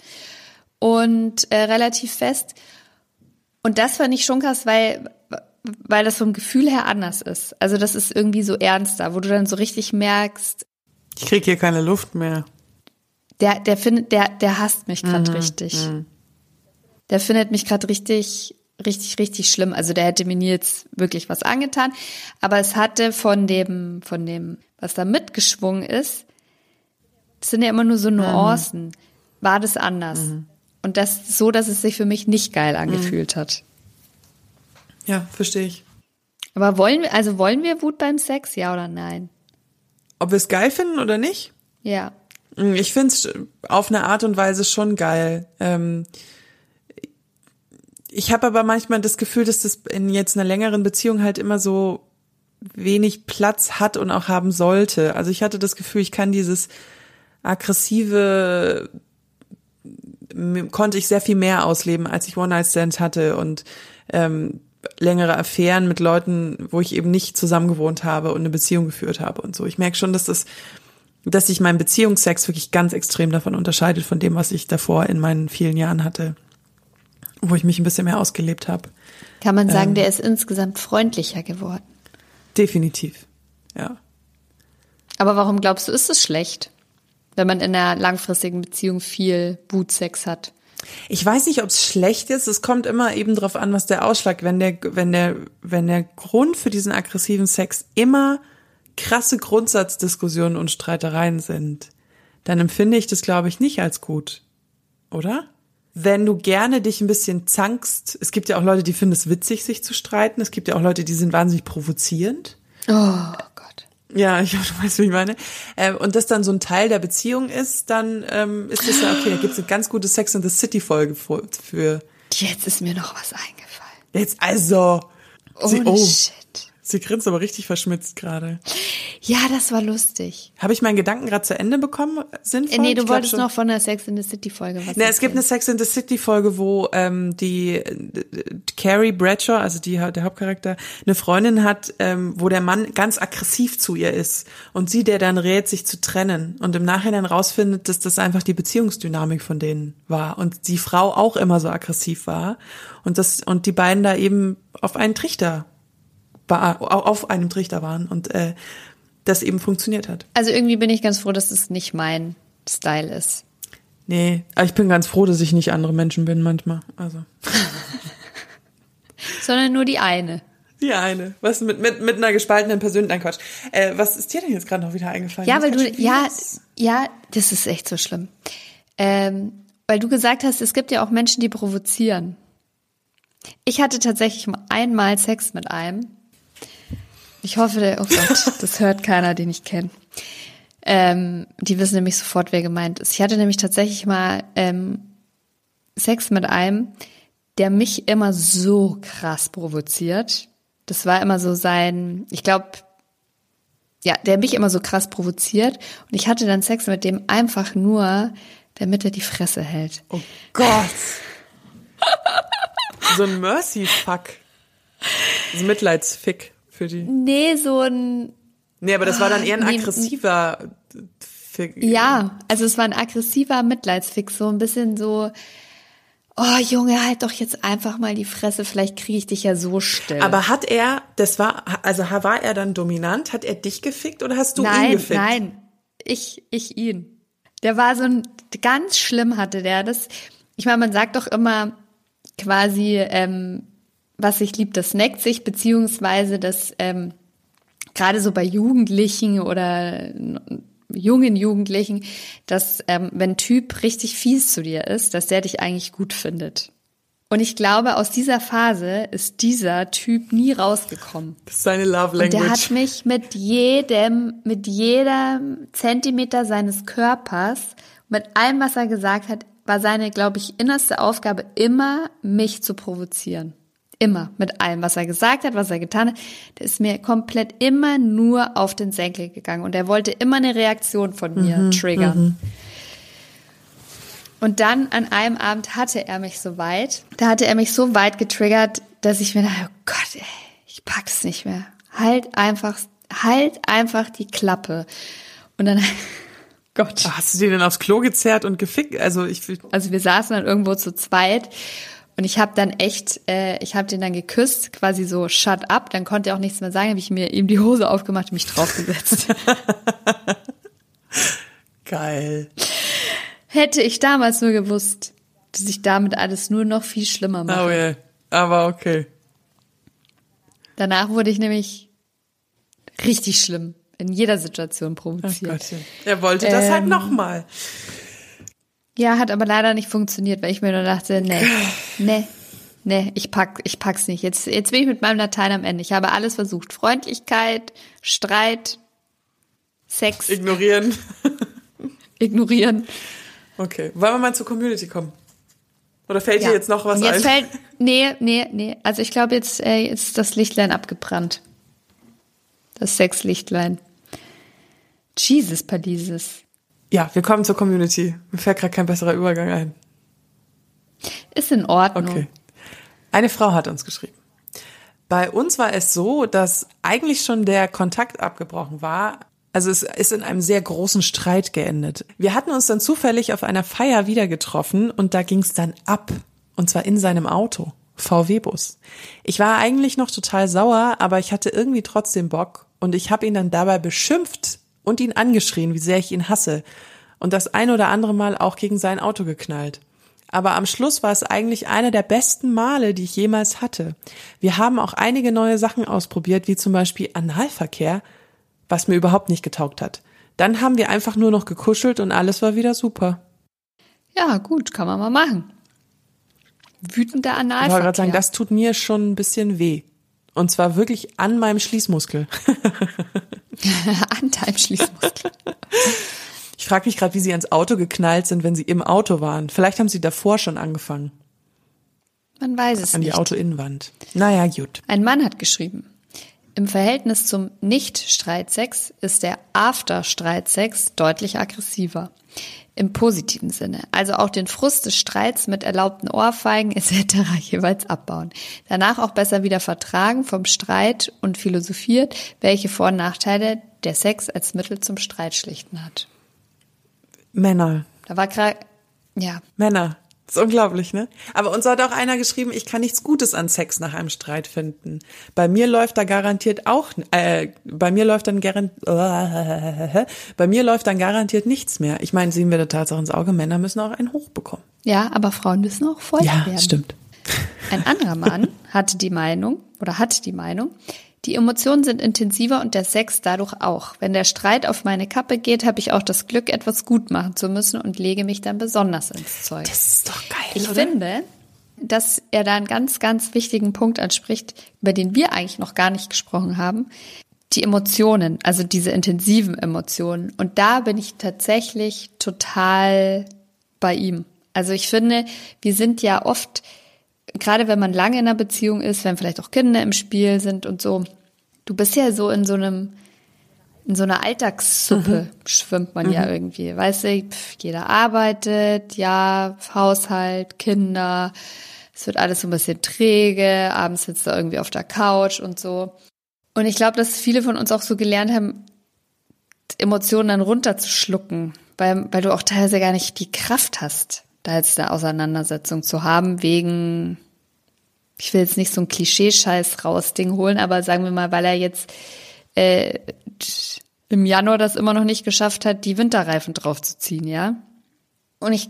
und äh, relativ fest. Und das fand ich schon krass, weil, weil das vom Gefühl her anders ist. Also das ist irgendwie so ernster, wo du dann so richtig merkst, Ich krieg hier keine Luft mehr. der, der findet, der, der hasst mich gerade richtig. Der findet mich gerade richtig, richtig, richtig schlimm. Also der hätte mir nie jetzt wirklich was angetan. Aber es hatte von dem, von dem, was da mitgeschwungen ist, das sind ja immer nur so Nuancen, war das anders. Und das so, dass es sich für mich nicht geil angefühlt hat. Ja, verstehe ich. Aber wollen wir, also wollen wir Wut beim Sex, ja oder nein? Ob wir es geil finden oder nicht? Ja. Ich find's auf eine Art und Weise schon geil. Ähm, ich habe aber manchmal das Gefühl, dass das in jetzt einer längeren Beziehung halt immer so wenig Platz hat und auch haben sollte. Also ich hatte das Gefühl, ich kann dieses aggressive konnte ich sehr viel mehr ausleben, als ich One-Night-Stands hatte und ähm, längere Affären mit Leuten, wo ich eben nicht zusammen gewohnt habe und eine Beziehung geführt habe und so. Ich merke schon, dass das, dass sich mein Beziehungsex wirklich ganz extrem davon unterscheidet von dem, was ich davor in meinen vielen Jahren hatte. Wo ich mich ein bisschen mehr ausgelebt habe. Kann man sagen, Ähm. der ist insgesamt freundlicher geworden. Definitiv. Ja. Aber warum glaubst du, ist es schlecht, wenn man in einer langfristigen Beziehung viel Bootsex hat? Ich weiß nicht, ob es schlecht ist. Es kommt immer eben drauf an, was der Ausschlag, wenn der, wenn der, wenn der Grund für diesen aggressiven Sex immer krasse Grundsatzdiskussionen und Streitereien sind, dann empfinde ich das, glaube ich, nicht als gut. Oder? Wenn du gerne dich ein bisschen zankst, es gibt ja auch Leute, die finden es witzig, sich zu streiten. Es gibt ja auch Leute, die sind wahnsinnig provozierend. Oh Gott. Ja, ich hoffe, du weißt, wie ich meine. Ähm, und das dann so ein Teil der Beziehung ist, dann ähm, ist das ja okay. Da gibt's eine ganz gute Sex in the City Folge für, Jetzt ist mir noch was eingefallen. jetzt also. Sie, oh, Shit. sie grinst aber richtig verschmitzt gerade. Ja, das war lustig. Habe ich meinen Gedanken gerade zu Ende bekommen? Sinnvoll? Äh, nee, du Ich wolltest noch von der Sex in the City Folge was Ne, es gibt eine. Sex in the City Folge, wo ähm, die äh, Carrie Bradshaw, also die der Hauptcharakter, eine Freundin hat, ähm, wo der Mann ganz aggressiv zu ihr ist und sie der dann rät, sich zu trennen und im Nachhinein rausfindet, dass das einfach die Beziehungsdynamik von denen war und die Frau auch immer so aggressiv war und das und die beiden da eben auf einen Trichter auf einem Trichter waren und äh, das eben funktioniert hat. Also irgendwie bin ich ganz froh, dass es nicht mein Style ist. Nee, aber ich bin ganz froh, dass ich nicht andere Menschen bin manchmal. Also Sondern nur die eine. Die eine. Was mit, mit, mit einer gespaltenen Persönlichkeit. Nein, Quatsch. Äh, was ist dir denn jetzt gerade noch wieder eingefallen? Ja, weil du, ja, ja, das ist echt so schlimm. Ähm, weil du gesagt hast, es gibt ja auch Menschen, die provozieren. Ich hatte tatsächlich mal einmal Sex mit einem. Ich hoffe, der, oh Gott, das hört keiner, den ich kenne. Ähm, die wissen nämlich sofort, wer gemeint ist. Ich hatte nämlich tatsächlich mal ähm, Sex mit einem, der mich immer so krass provoziert. Das war immer so sein, ich glaube, ja, der mich immer so krass provoziert. Und ich hatte dann Sex mit dem einfach nur, damit er die Fresse hält. Oh Gott. so ein Mercy-Fuck. So ein Mitleidsfick für die. Nee, so ein, Nee, aber das war dann eher ein Nee, aggressiver Fick. ja, also es war ein aggressiver Mitleidsfix, so ein bisschen so, oh Junge, halt doch jetzt einfach mal die Fresse, vielleicht kriege ich dich ja so still. Aber hat er, das war, also war er dann dominant? Hat er dich gefickt oder hast du ihn nein, gefickt? nein, ich, ich ihn. Der war so ein, ganz schlimm hatte der das. Ich meine, man sagt doch immer quasi, ähm, was sich liebt, das neckt sich, beziehungsweise das, ähm, gerade so bei Jugendlichen oder jungen Jugendlichen, dass ähm, wenn Typ richtig fies zu dir ist, dass der dich eigentlich gut findet. Und ich glaube, aus dieser Phase ist dieser Typ nie rausgekommen. Das ist seine Love Und Language. der hat mich mit jedem, mit jedem Zentimeter seines Körpers, mit allem, was er gesagt hat, war seine, glaube ich, innerste Aufgabe immer, mich zu provozieren. Immer. Mit allem, was er gesagt hat, was er getan hat. Der ist mir komplett immer nur auf den Senkel gegangen. Und er wollte immer eine Reaktion von mir triggern. Und dann an einem Abend hatte er mich so weit, da hatte er mich so weit getriggert, dass ich mir dachte, oh Gott, ey, ich pack's nicht mehr. Halt einfach, halt einfach die Klappe. Und dann, Gott. Hast du den dann aufs Klo gezerrt und gefickt? Also ich Also wir saßen dann irgendwo zu zweit und ich habe dann echt, äh, ich habe den dann geküsst, quasi so shut up, dann konnte er auch nichts mehr sagen, habe ich mir ihm die Hose aufgemacht und mich draufgesetzt. geil. Hätte ich damals nur gewusst, dass ich damit alles nur noch viel schlimmer mache. Oh yeah. Aber okay. Danach wurde ich nämlich richtig schlimm in jeder Situation provoziert. Gottchen. Er wollte das halt Ähm, nochmal. Ja, hat aber leider nicht funktioniert, weil ich mir nur dachte, nee, nee, nee, ich pack, ich pack's nicht. Jetzt, jetzt bin ich mit meinem Latein am Ende. Ich habe alles versucht. Freundlichkeit, Streit, Sex, Ignorieren. ignorieren. Okay. Wollen wir mal zur Community kommen? Oder fällt Ja. dir jetzt noch was Und jetzt ein? fällt, nee, nee, nee. Also ich glaube, jetzt äh, ist das Lichtlein abgebrannt. Das Sexlichtlein. Jesus, Palises. Ja, wir kommen zur Community. Mir fällt gerade kein besserer Übergang ein. Ist in Ordnung. Okay. Eine Frau hat uns geschrieben. Bei uns war es so, dass eigentlich schon der Kontakt abgebrochen war. Also es ist in einem sehr großen Streit geendet. Wir hatten uns dann zufällig auf einer Feier wieder getroffen und da ging es dann ab. Und zwar in seinem Auto. VW-Bus. Ich war eigentlich noch total sauer, aber ich hatte irgendwie trotzdem Bock und ich habe ihn dann dabei beschimpft und ihn angeschrien, wie sehr ich ihn hasse und das ein oder andere Mal auch gegen sein Auto geknallt. Aber am Schluss war es eigentlich einer der besten Male, die ich jemals hatte. Wir haben auch einige neue Sachen ausprobiert, wie zum Beispiel Analverkehr, was mir überhaupt nicht getaugt hat. Dann haben wir einfach nur noch gekuschelt und alles war wieder super. Ja, gut, kann man mal machen. Wütender Analverkehr. Ich wollte gerade sagen, das tut mir schon ein bisschen weh. Und zwar wirklich an meinem Schließmuskel. an deinem Schließmuskel. Ich frage mich gerade, wie sie ans Auto geknallt sind, wenn sie im Auto waren. Vielleicht haben sie davor schon angefangen. Man weiß es an nicht. An die Autoinnenwand. Naja, gut. Ein Mann hat geschrieben. Im Verhältnis zum Nicht-Streitsex ist der After-Streitsex deutlich aggressiver. Im positiven Sinne. Also auch den Frust des Streits mit erlaubten Ohrfeigen etc. jeweils abbauen. Danach auch besser wieder vertragen vom Streit und philosophiert, welche Vor- und Nachteile der Sex als Mittel zum Streit schlichten hat. Männer. Da war gerade, ja. Männer. Das ist unglaublich, ne? Aber uns hat auch einer geschrieben, ich kann nichts Gutes an Sex nach einem Streit finden. Bei mir läuft da garantiert auch, äh, bei mir läuft dann garantiert, äh, bei mir läuft dann garantiert nichts mehr. Ich meine, sehen wir der Tatsache ins Auge, Männer müssen auch einen Hoch bekommen. Ja, aber Frauen müssen auch feucht ja, werden. Ja, stimmt. Ein anderer Mann hatte die Meinung, oder hat die Meinung, die Emotionen sind intensiver und der Sex dadurch auch. Wenn der Streit auf meine Kappe geht, habe ich auch das Glück, etwas gut machen zu müssen und lege mich dann besonders ins Zeug. Das ist doch geil. Ich oder? finde, dass er da einen ganz, ganz wichtigen Punkt anspricht, über den wir eigentlich noch gar nicht gesprochen haben. Die Emotionen, also diese intensiven Emotionen. Und da bin ich tatsächlich total bei ihm. Also ich finde, wir sind ja oft gerade wenn man lange in einer Beziehung ist, wenn vielleicht auch Kinder im Spiel sind und so, du bist ja so in so einem, in so einer Alltagssuppe mhm. schwimmt man mhm. ja irgendwie. Weißt du, pf, jeder arbeitet, ja, Haushalt, Kinder, es wird alles so ein bisschen träge, abends sitzt er irgendwie auf der Couch und so. Und ich glaube, dass viele von uns auch so gelernt haben, Emotionen dann runterzuschlucken, weil, weil du auch teilweise gar nicht die Kraft hast da jetzt eine Auseinandersetzung zu haben, wegen, ich will jetzt nicht so ein Klischee-Scheiß raus Ding holen, aber sagen wir mal, weil er jetzt äh, im Januar das immer noch nicht geschafft hat, die Winterreifen draufzuziehen, ja. Und ich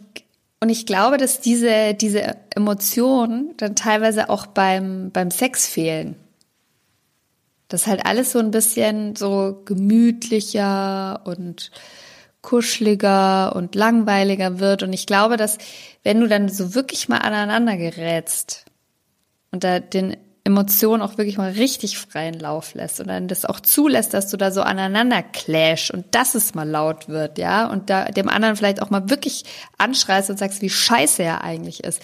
und ich glaube, dass diese diese Emotionen dann teilweise auch beim beim Sex fehlen. Das halt alles so ein bisschen so gemütlicher und kuscheliger und langweiliger wird. Und ich glaube, dass wenn du dann so wirklich mal aneinander gerätst und da den Emotionen auch wirklich mal richtig freien Lauf lässt und dann das auch zulässt, dass du da so aneinander clash und dass es mal laut wird, ja, und da dem anderen vielleicht auch mal wirklich anschreist und sagst, wie scheiße er eigentlich ist.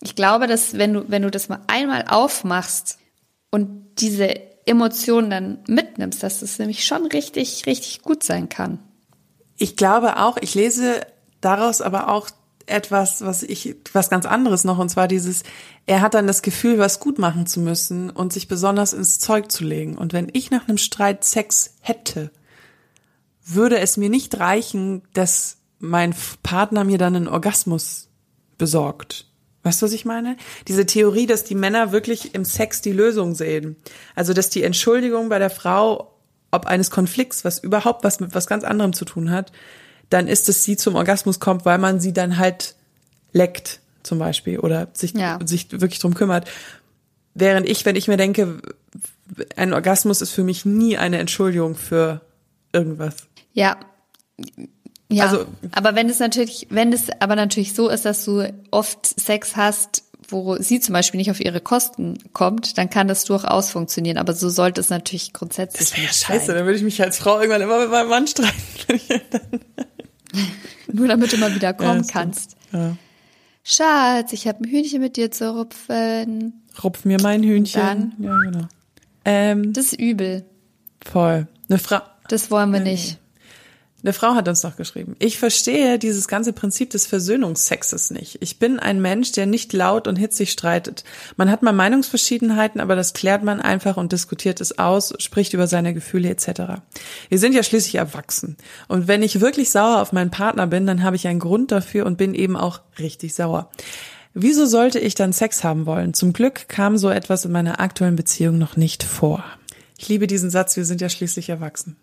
Ich glaube, dass wenn du, wenn du das mal einmal aufmachst und diese Emotionen dann mitnimmst, dass das nämlich schon richtig, richtig gut sein kann. Ich glaube auch, ich lese daraus aber auch etwas, was ich, was ganz anderes noch, und zwar dieses, er hat dann das Gefühl, was gut machen zu müssen und sich besonders ins Zeug zu legen. Und wenn ich nach einem Streit Sex hätte, würde es mir nicht reichen, dass mein Partner mir dann einen Orgasmus besorgt. Weißt du, was ich meine? Diese Theorie, dass die Männer wirklich im Sex die Lösung sehen. Also, dass die Entschuldigung bei der Frau ob eines Konflikts, was überhaupt was mit was ganz anderem zu tun hat, dann ist es, sie zum Orgasmus kommt, weil man sie dann halt leckt, zum Beispiel, oder sich, ja. sich wirklich drum kümmert. Während ich, wenn ich mir denke, ein Orgasmus ist für mich nie eine Entschuldigung für irgendwas. Ja. Ja, also, aber wenn es natürlich, wenn es aber natürlich so ist, dass du oft Sex hast, wo sie zum Beispiel nicht auf ihre Kosten kommt, dann kann das durchaus funktionieren. Aber so sollte es natürlich grundsätzlich das nicht ja scheiße, sein. dann würde ich mich als Frau irgendwann immer mit meinem Mann streiten. Nur damit du mal wieder kommen ja, kannst. Ja. Schatz, ich habe ein Hühnchen mit dir zu rupfen. Rupf mir mein Hühnchen. Dann, ja, genau. Ähm, das ist übel. Voll. Eine Frau. Das wollen wir nicht. Eine Frau hat uns noch geschrieben. Ich verstehe dieses ganze Prinzip des Versöhnungssexes nicht. Ich bin ein Mensch, der nicht laut und hitzig streitet. Man hat mal Meinungsverschiedenheiten, aber das klärt man einfach und diskutiert es aus, spricht über seine Gefühle etc. Wir sind ja schließlich erwachsen. Und wenn ich wirklich sauer auf meinen Partner bin, dann habe ich einen Grund dafür und bin eben auch richtig sauer. Wieso sollte ich dann Sex haben wollen? Zum Glück kam so etwas in meiner aktuellen Beziehung noch nicht vor. Ich liebe diesen Satz, wir sind ja schließlich erwachsen.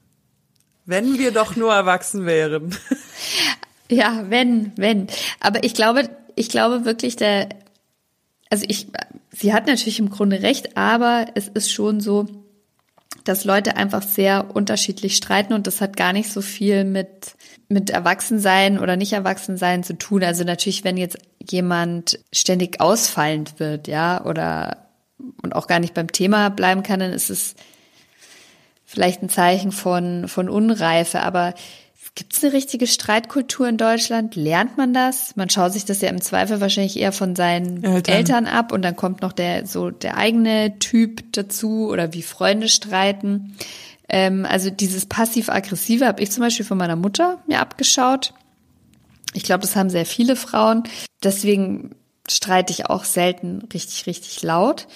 Wenn wir doch nur erwachsen wären. Ja, wenn, wenn. Aber ich glaube, ich glaube wirklich, der, also ich, sie hat natürlich im Grunde recht, aber es ist schon so, dass Leute einfach sehr unterschiedlich streiten und das hat gar nicht so viel mit, mit Erwachsensein oder nicht Erwachsensein zu tun. Also natürlich, wenn jetzt jemand ständig ausfallend wird, ja, oder und auch gar nicht beim Thema bleiben kann, dann ist es vielleicht ein Zeichen von, von Unreife. Aber Gibt es eine richtige Streitkultur in Deutschland? Lernt man das? Man schaut sich das ja im Zweifel wahrscheinlich eher von seinen Eltern, Eltern ab und dann kommt noch der so der eigene Typ dazu oder wie Freunde streiten. Ähm, also dieses passiv-aggressive habe ich zum Beispiel von meiner Mutter mir abgeschaut. Ich glaube, das haben sehr viele Frauen. Deswegen streite ich auch selten richtig, richtig laut.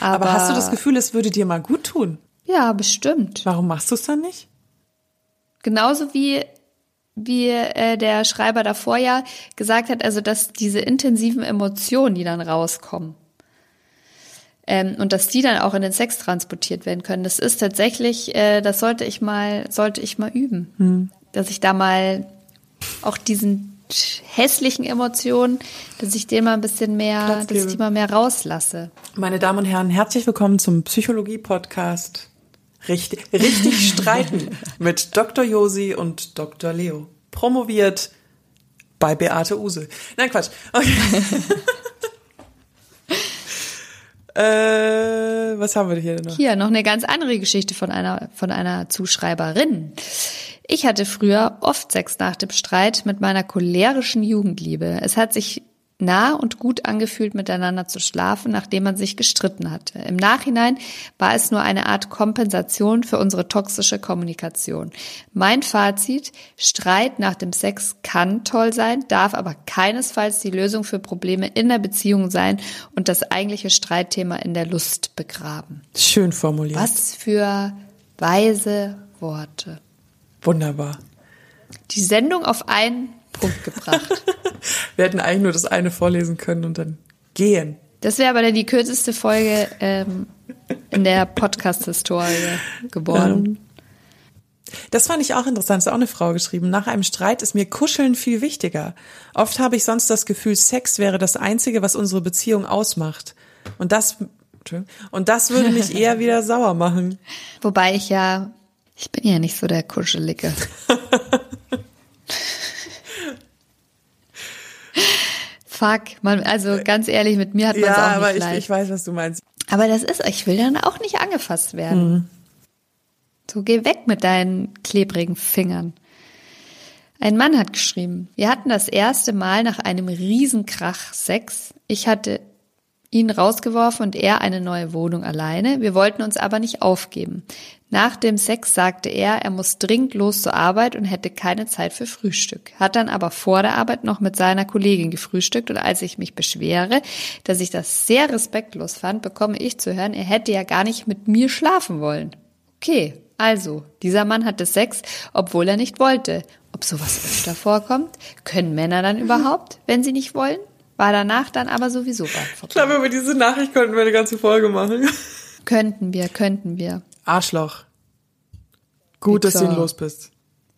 Aber, Aber hast du das Gefühl, es würde dir mal gut tun? Ja, bestimmt. Warum machst du es dann nicht? Genauso wie wie äh, der Schreiber davor ja gesagt hat, also dass diese intensiven Emotionen, die dann rauskommen, ähm, und dass die dann auch in den Sex transportiert werden können, das ist tatsächlich, äh, das sollte ich mal, sollte ich mal üben, hm. dass ich da mal auch diesen hässlichen Emotionen, dass ich den mal ein bisschen mehr, dass ich die mal mehr rauslasse. Meine Damen und Herren, herzlich willkommen zum Psychologie-Podcast Richtig, richtig streiten mit Dr. Josi und Dr. Leo. Promoviert bei Beate Use. Nein, Quatsch. Okay. äh, was haben wir hier denn noch? Hier noch eine ganz andere Geschichte von einer, von einer Zuschreiberin. Ich hatte früher oft Sex nach dem Streit mit meiner cholerischen Jugendliebe. Es hat sich nah und gut angefühlt, miteinander zu schlafen, nachdem man sich gestritten hatte. Im Nachhinein war es nur eine Art Kompensation für unsere toxische Kommunikation. Mein Fazit, Streit nach dem Sex kann toll sein, darf aber keinesfalls die Lösung für Probleme in der Beziehung sein und das eigentliche Streitthema in der Lust begraben. Schön formuliert. Was für weise Worte. Wunderbar. Die Sendung auf einen Punkt gebracht. Wir hätten eigentlich nur das eine vorlesen können und dann gehen. Das wäre aber dann die kürzeste Folge ähm, in der Podcast-Historie geworden. Ähm, das fand ich auch interessant. Das ist auch eine Frau geschrieben. Nach einem Streit ist mir Kuscheln viel wichtiger. Oft habe ich sonst das Gefühl, Sex wäre das Einzige, was unsere Beziehung ausmacht. Und das, und das würde mich eher wieder sauer machen. Wobei ich ja, ich bin ja nicht so der Kuschelige. fuck. Man, also ganz ehrlich, mit mir hat man es ja, auch nicht aber leicht. Ich, ich weiß, was du meinst. Aber das ist, ich will dann auch nicht angefasst werden. Mhm. So geh weg mit deinen klebrigen Fingern. Ein Mann hat geschrieben, wir hatten das erste Mal nach einem Riesenkrach Sex. Ich hatte ihn rausgeworfen und er eine neue Wohnung alleine. Wir wollten uns aber nicht aufgeben. Nach dem Sex sagte er, er muss dringend los zur Arbeit und hätte keine Zeit für Frühstück. Hat dann aber vor der Arbeit noch mit seiner Kollegin gefrühstückt und als ich mich beschwere, dass ich das sehr respektlos fand, bekomme ich zu hören, er hätte ja gar nicht mit mir schlafen wollen. Okay, also, dieser Mann hatte Sex, obwohl er nicht wollte. Ob sowas öfter vorkommt? Können Männer dann überhaupt, wenn sie nicht wollen? War danach dann aber sowieso bald vorbei. Ich glaube, über diese Nachricht könnten wir eine ganze Folge machen. Könnten wir, könnten wir. Arschloch. Gut, dass du ihn los bist.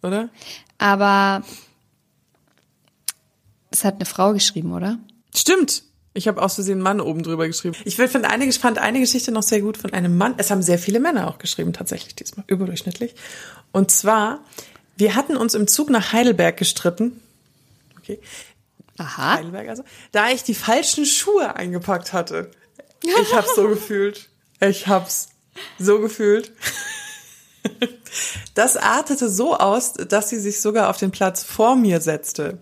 Oder? Aber es hat eine Frau geschrieben, oder? Stimmt. Ich habe aus Versehen Mann oben drüber geschrieben. Ich fand eine, fand eine Geschichte noch sehr gut von einem Mann. Es haben sehr viele Männer auch geschrieben, tatsächlich diesmal, überdurchschnittlich. Und zwar, wir hatten uns im Zug nach Heidelberg gestritten. Okay. Aha. Heidelberg also. Da ich die falschen Schuhe eingepackt hatte. Ich hab's so gefühlt. Ich hab's so gefühlt. Das artete so aus, dass sie sich sogar auf den Platz vor mir setzte.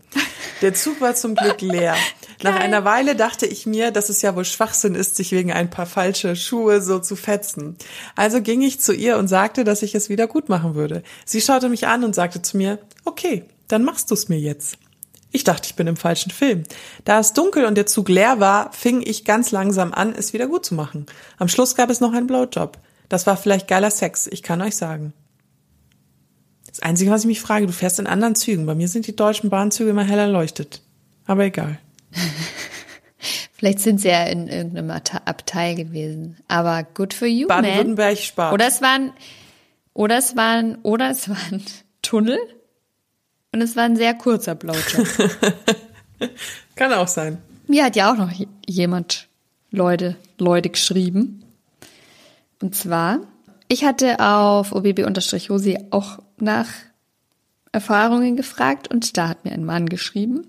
Der Zug war zum Glück leer. Nach einer Weile dachte ich mir, dass es ja wohl Schwachsinn ist, sich wegen ein paar falsche Schuhe so zu fetzen. Also ging ich zu ihr und sagte, dass ich es wieder gut machen würde. Sie schaute mich an und sagte zu mir, okay, dann machst du's mir jetzt. Ich dachte, ich bin im falschen Film. Da es dunkel und der Zug leer war, fing ich ganz langsam an, es wieder gut zu machen. Am Schluss gab es noch einen Blowjob. Das war vielleicht geiler Sex, ich kann euch sagen. Das Einzige, was ich mich frage, du fährst in anderen Zügen. Bei mir sind die deutschen Bahnzüge immer hell erleuchtet. Aber egal. Vielleicht sind sie ja in irgendeinem Abteil gewesen. Aber good for you. Baden-Württemberg spart. Oder es waren, oder es waren, oder es waren Tunnel und es war ein sehr kurzer Blowjob. Kann auch sein. Mir hat ja auch noch jemand Leute, Leute geschrieben. Und zwar, ich hatte auf OBB-Josi auch nach Erfahrungen gefragt und da hat mir ein Mann geschrieben,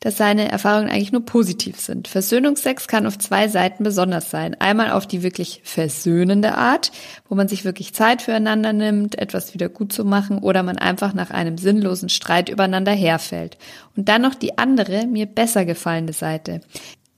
dass seine Erfahrungen eigentlich nur positiv sind. Versöhnungsex kann auf zwei Seiten besonders sein. Einmal auf die wirklich versöhnende Art, wo man sich wirklich Zeit füreinander nimmt, etwas wieder gut zu machen oder man einfach nach einem sinnlosen Streit übereinander herfällt. Und dann noch die andere, mir besser gefallene Seite.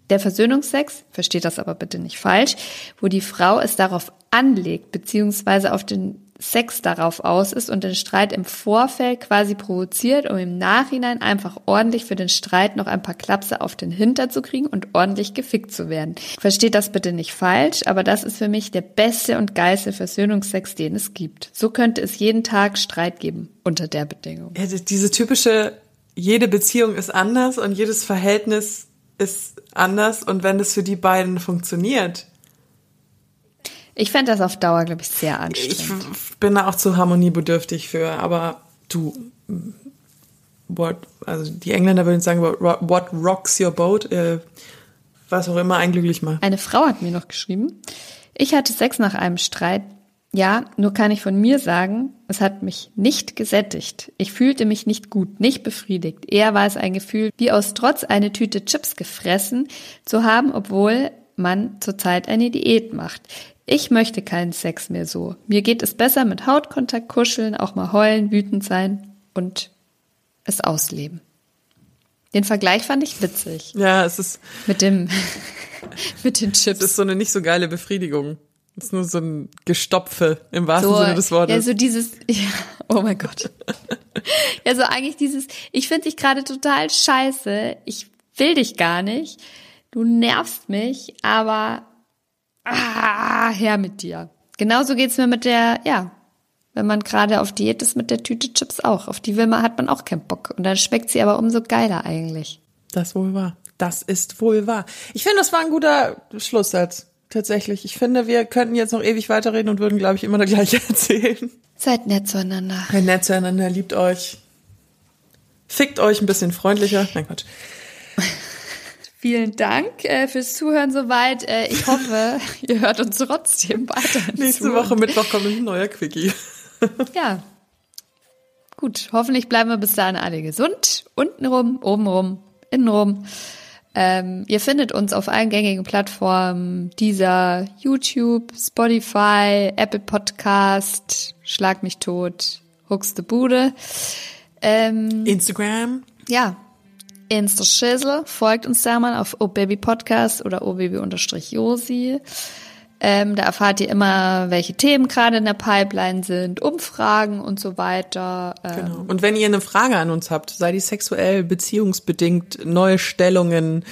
Der Versöhnungsex, versteht das aber bitte nicht falsch, wo die Frau es darauf anlegt, beziehungsweise auf den Sex darauf aus ist und den Streit im Vorfeld quasi provoziert, um im Nachhinein einfach ordentlich für den Streit noch ein paar Klapse auf den Hinter zu kriegen und ordentlich gefickt zu werden. Versteht das bitte nicht falsch, aber das ist für mich der beste und geilste Versöhnungsex, den es gibt. So könnte es jeden Tag Streit geben unter der Bedingung. Ja, die- diese typische, jede Beziehung ist anders und jedes Verhältnis ist anders und wenn das für die beiden funktioniert, Ich fände das auf Dauer, glaube ich, sehr ich anstrengend. f- bin da auch zu harmoniebedürftig für, aber du, what, also die Engländer würden sagen, what, what rocks your boat, äh, was auch immer einen glücklich macht. Eine Frau hat mir noch geschrieben, ich hatte Sex nach einem Streit. Ja, nur kann ich von mir sagen, es hat mich nicht gesättigt. Ich fühlte mich nicht gut, nicht befriedigt. Eher war es ein Gefühl, wie aus Trotz eine Tüte Chips gefressen zu haben, obwohl man zurzeit eine Diät macht. Ich möchte keinen Sex mehr so. Mir geht es besser mit Hautkontakt, kuscheln, auch mal heulen, wütend sein und es ausleben. Den Vergleich fand ich witzig. Ja, es ist, Mit dem, mit den es Chips. ist so eine nicht so geile Befriedigung. Es ist nur so ein Gestopfe im wahrsten Sinne des Wortes. Ja, so dieses, ja, oh mein Gott. ja, so eigentlich dieses, ich finde dich gerade total scheiße, ich will dich gar nicht, du nervst mich, aber ah, her mit dir. Genauso geht's mir mit der, ja, wenn man gerade auf Diät ist, mit der Tüte Chips auch. Auf die will man, hat man auch keinen Bock. Und dann schmeckt sie aber umso geiler eigentlich. Das wohl wahr. Das ist wohl wahr. Ich finde, das war ein guter Schlusssatz. Tatsächlich. Ich finde, wir könnten jetzt noch ewig weiterreden und würden, glaube ich, immer das Gleiche erzählen. Seid nett zueinander. Seid nett zueinander, liebt euch. Fickt euch ein bisschen freundlicher. Nein, Quatsch. Vielen Dank äh, fürs Zuhören soweit. Äh, ich hoffe, ihr hört uns trotzdem weiter. Nächste zu. Woche Mittwoch kommt ein neuer Quickie. Ja. Gut, hoffentlich bleiben wir bis dahin alle gesund. Untenrum, obenrum, innenrum. Ähm, ihr findet uns auf allen gängigen Plattformen, dieser YouTube, Spotify, Apple Podcast, Schlag mich tot, Huxte Bude. Ähm, Instagram. ja, Insta Schissel, folgt uns da mal auf obaby Podcast oder obaby-josi. Ähm, da erfahrt ihr immer, welche Themen gerade in der Pipeline sind, Umfragen und so weiter. Ähm, Genau. Und wenn ihr eine Frage an uns habt, sei die sexuell, beziehungsbedingt, neue Stellungen,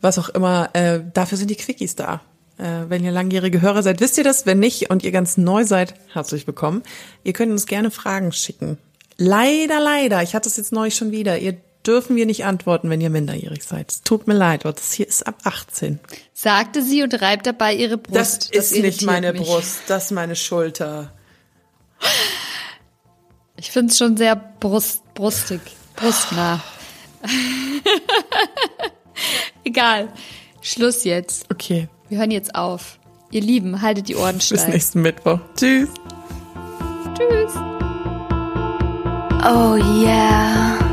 was auch immer, äh, dafür sind die Quickies da. Äh, wenn ihr langjährige Hörer seid, wisst ihr das. Wenn nicht und ihr ganz neu seid, herzlich willkommen. Ihr könnt uns gerne Fragen schicken. Leider, leider, ich hatte es jetzt neulich schon wieder, ihr dürfen wir nicht antworten, wenn ihr minderjährig seid. Es tut mir leid, aber das hier ist ab 18. sagte sie und reibt dabei ihre Brust. Das, ist nicht meine mich. Brust, das ist meine Schulter. Ich finde es schon sehr brust, brustig, brustnah. Egal. Schluss jetzt. Okay, Wir hören jetzt auf. Ihr Lieben, haltet die Ohren bis steif. nächsten Mittwoch. Tschüss. Tschüss. Oh yeah.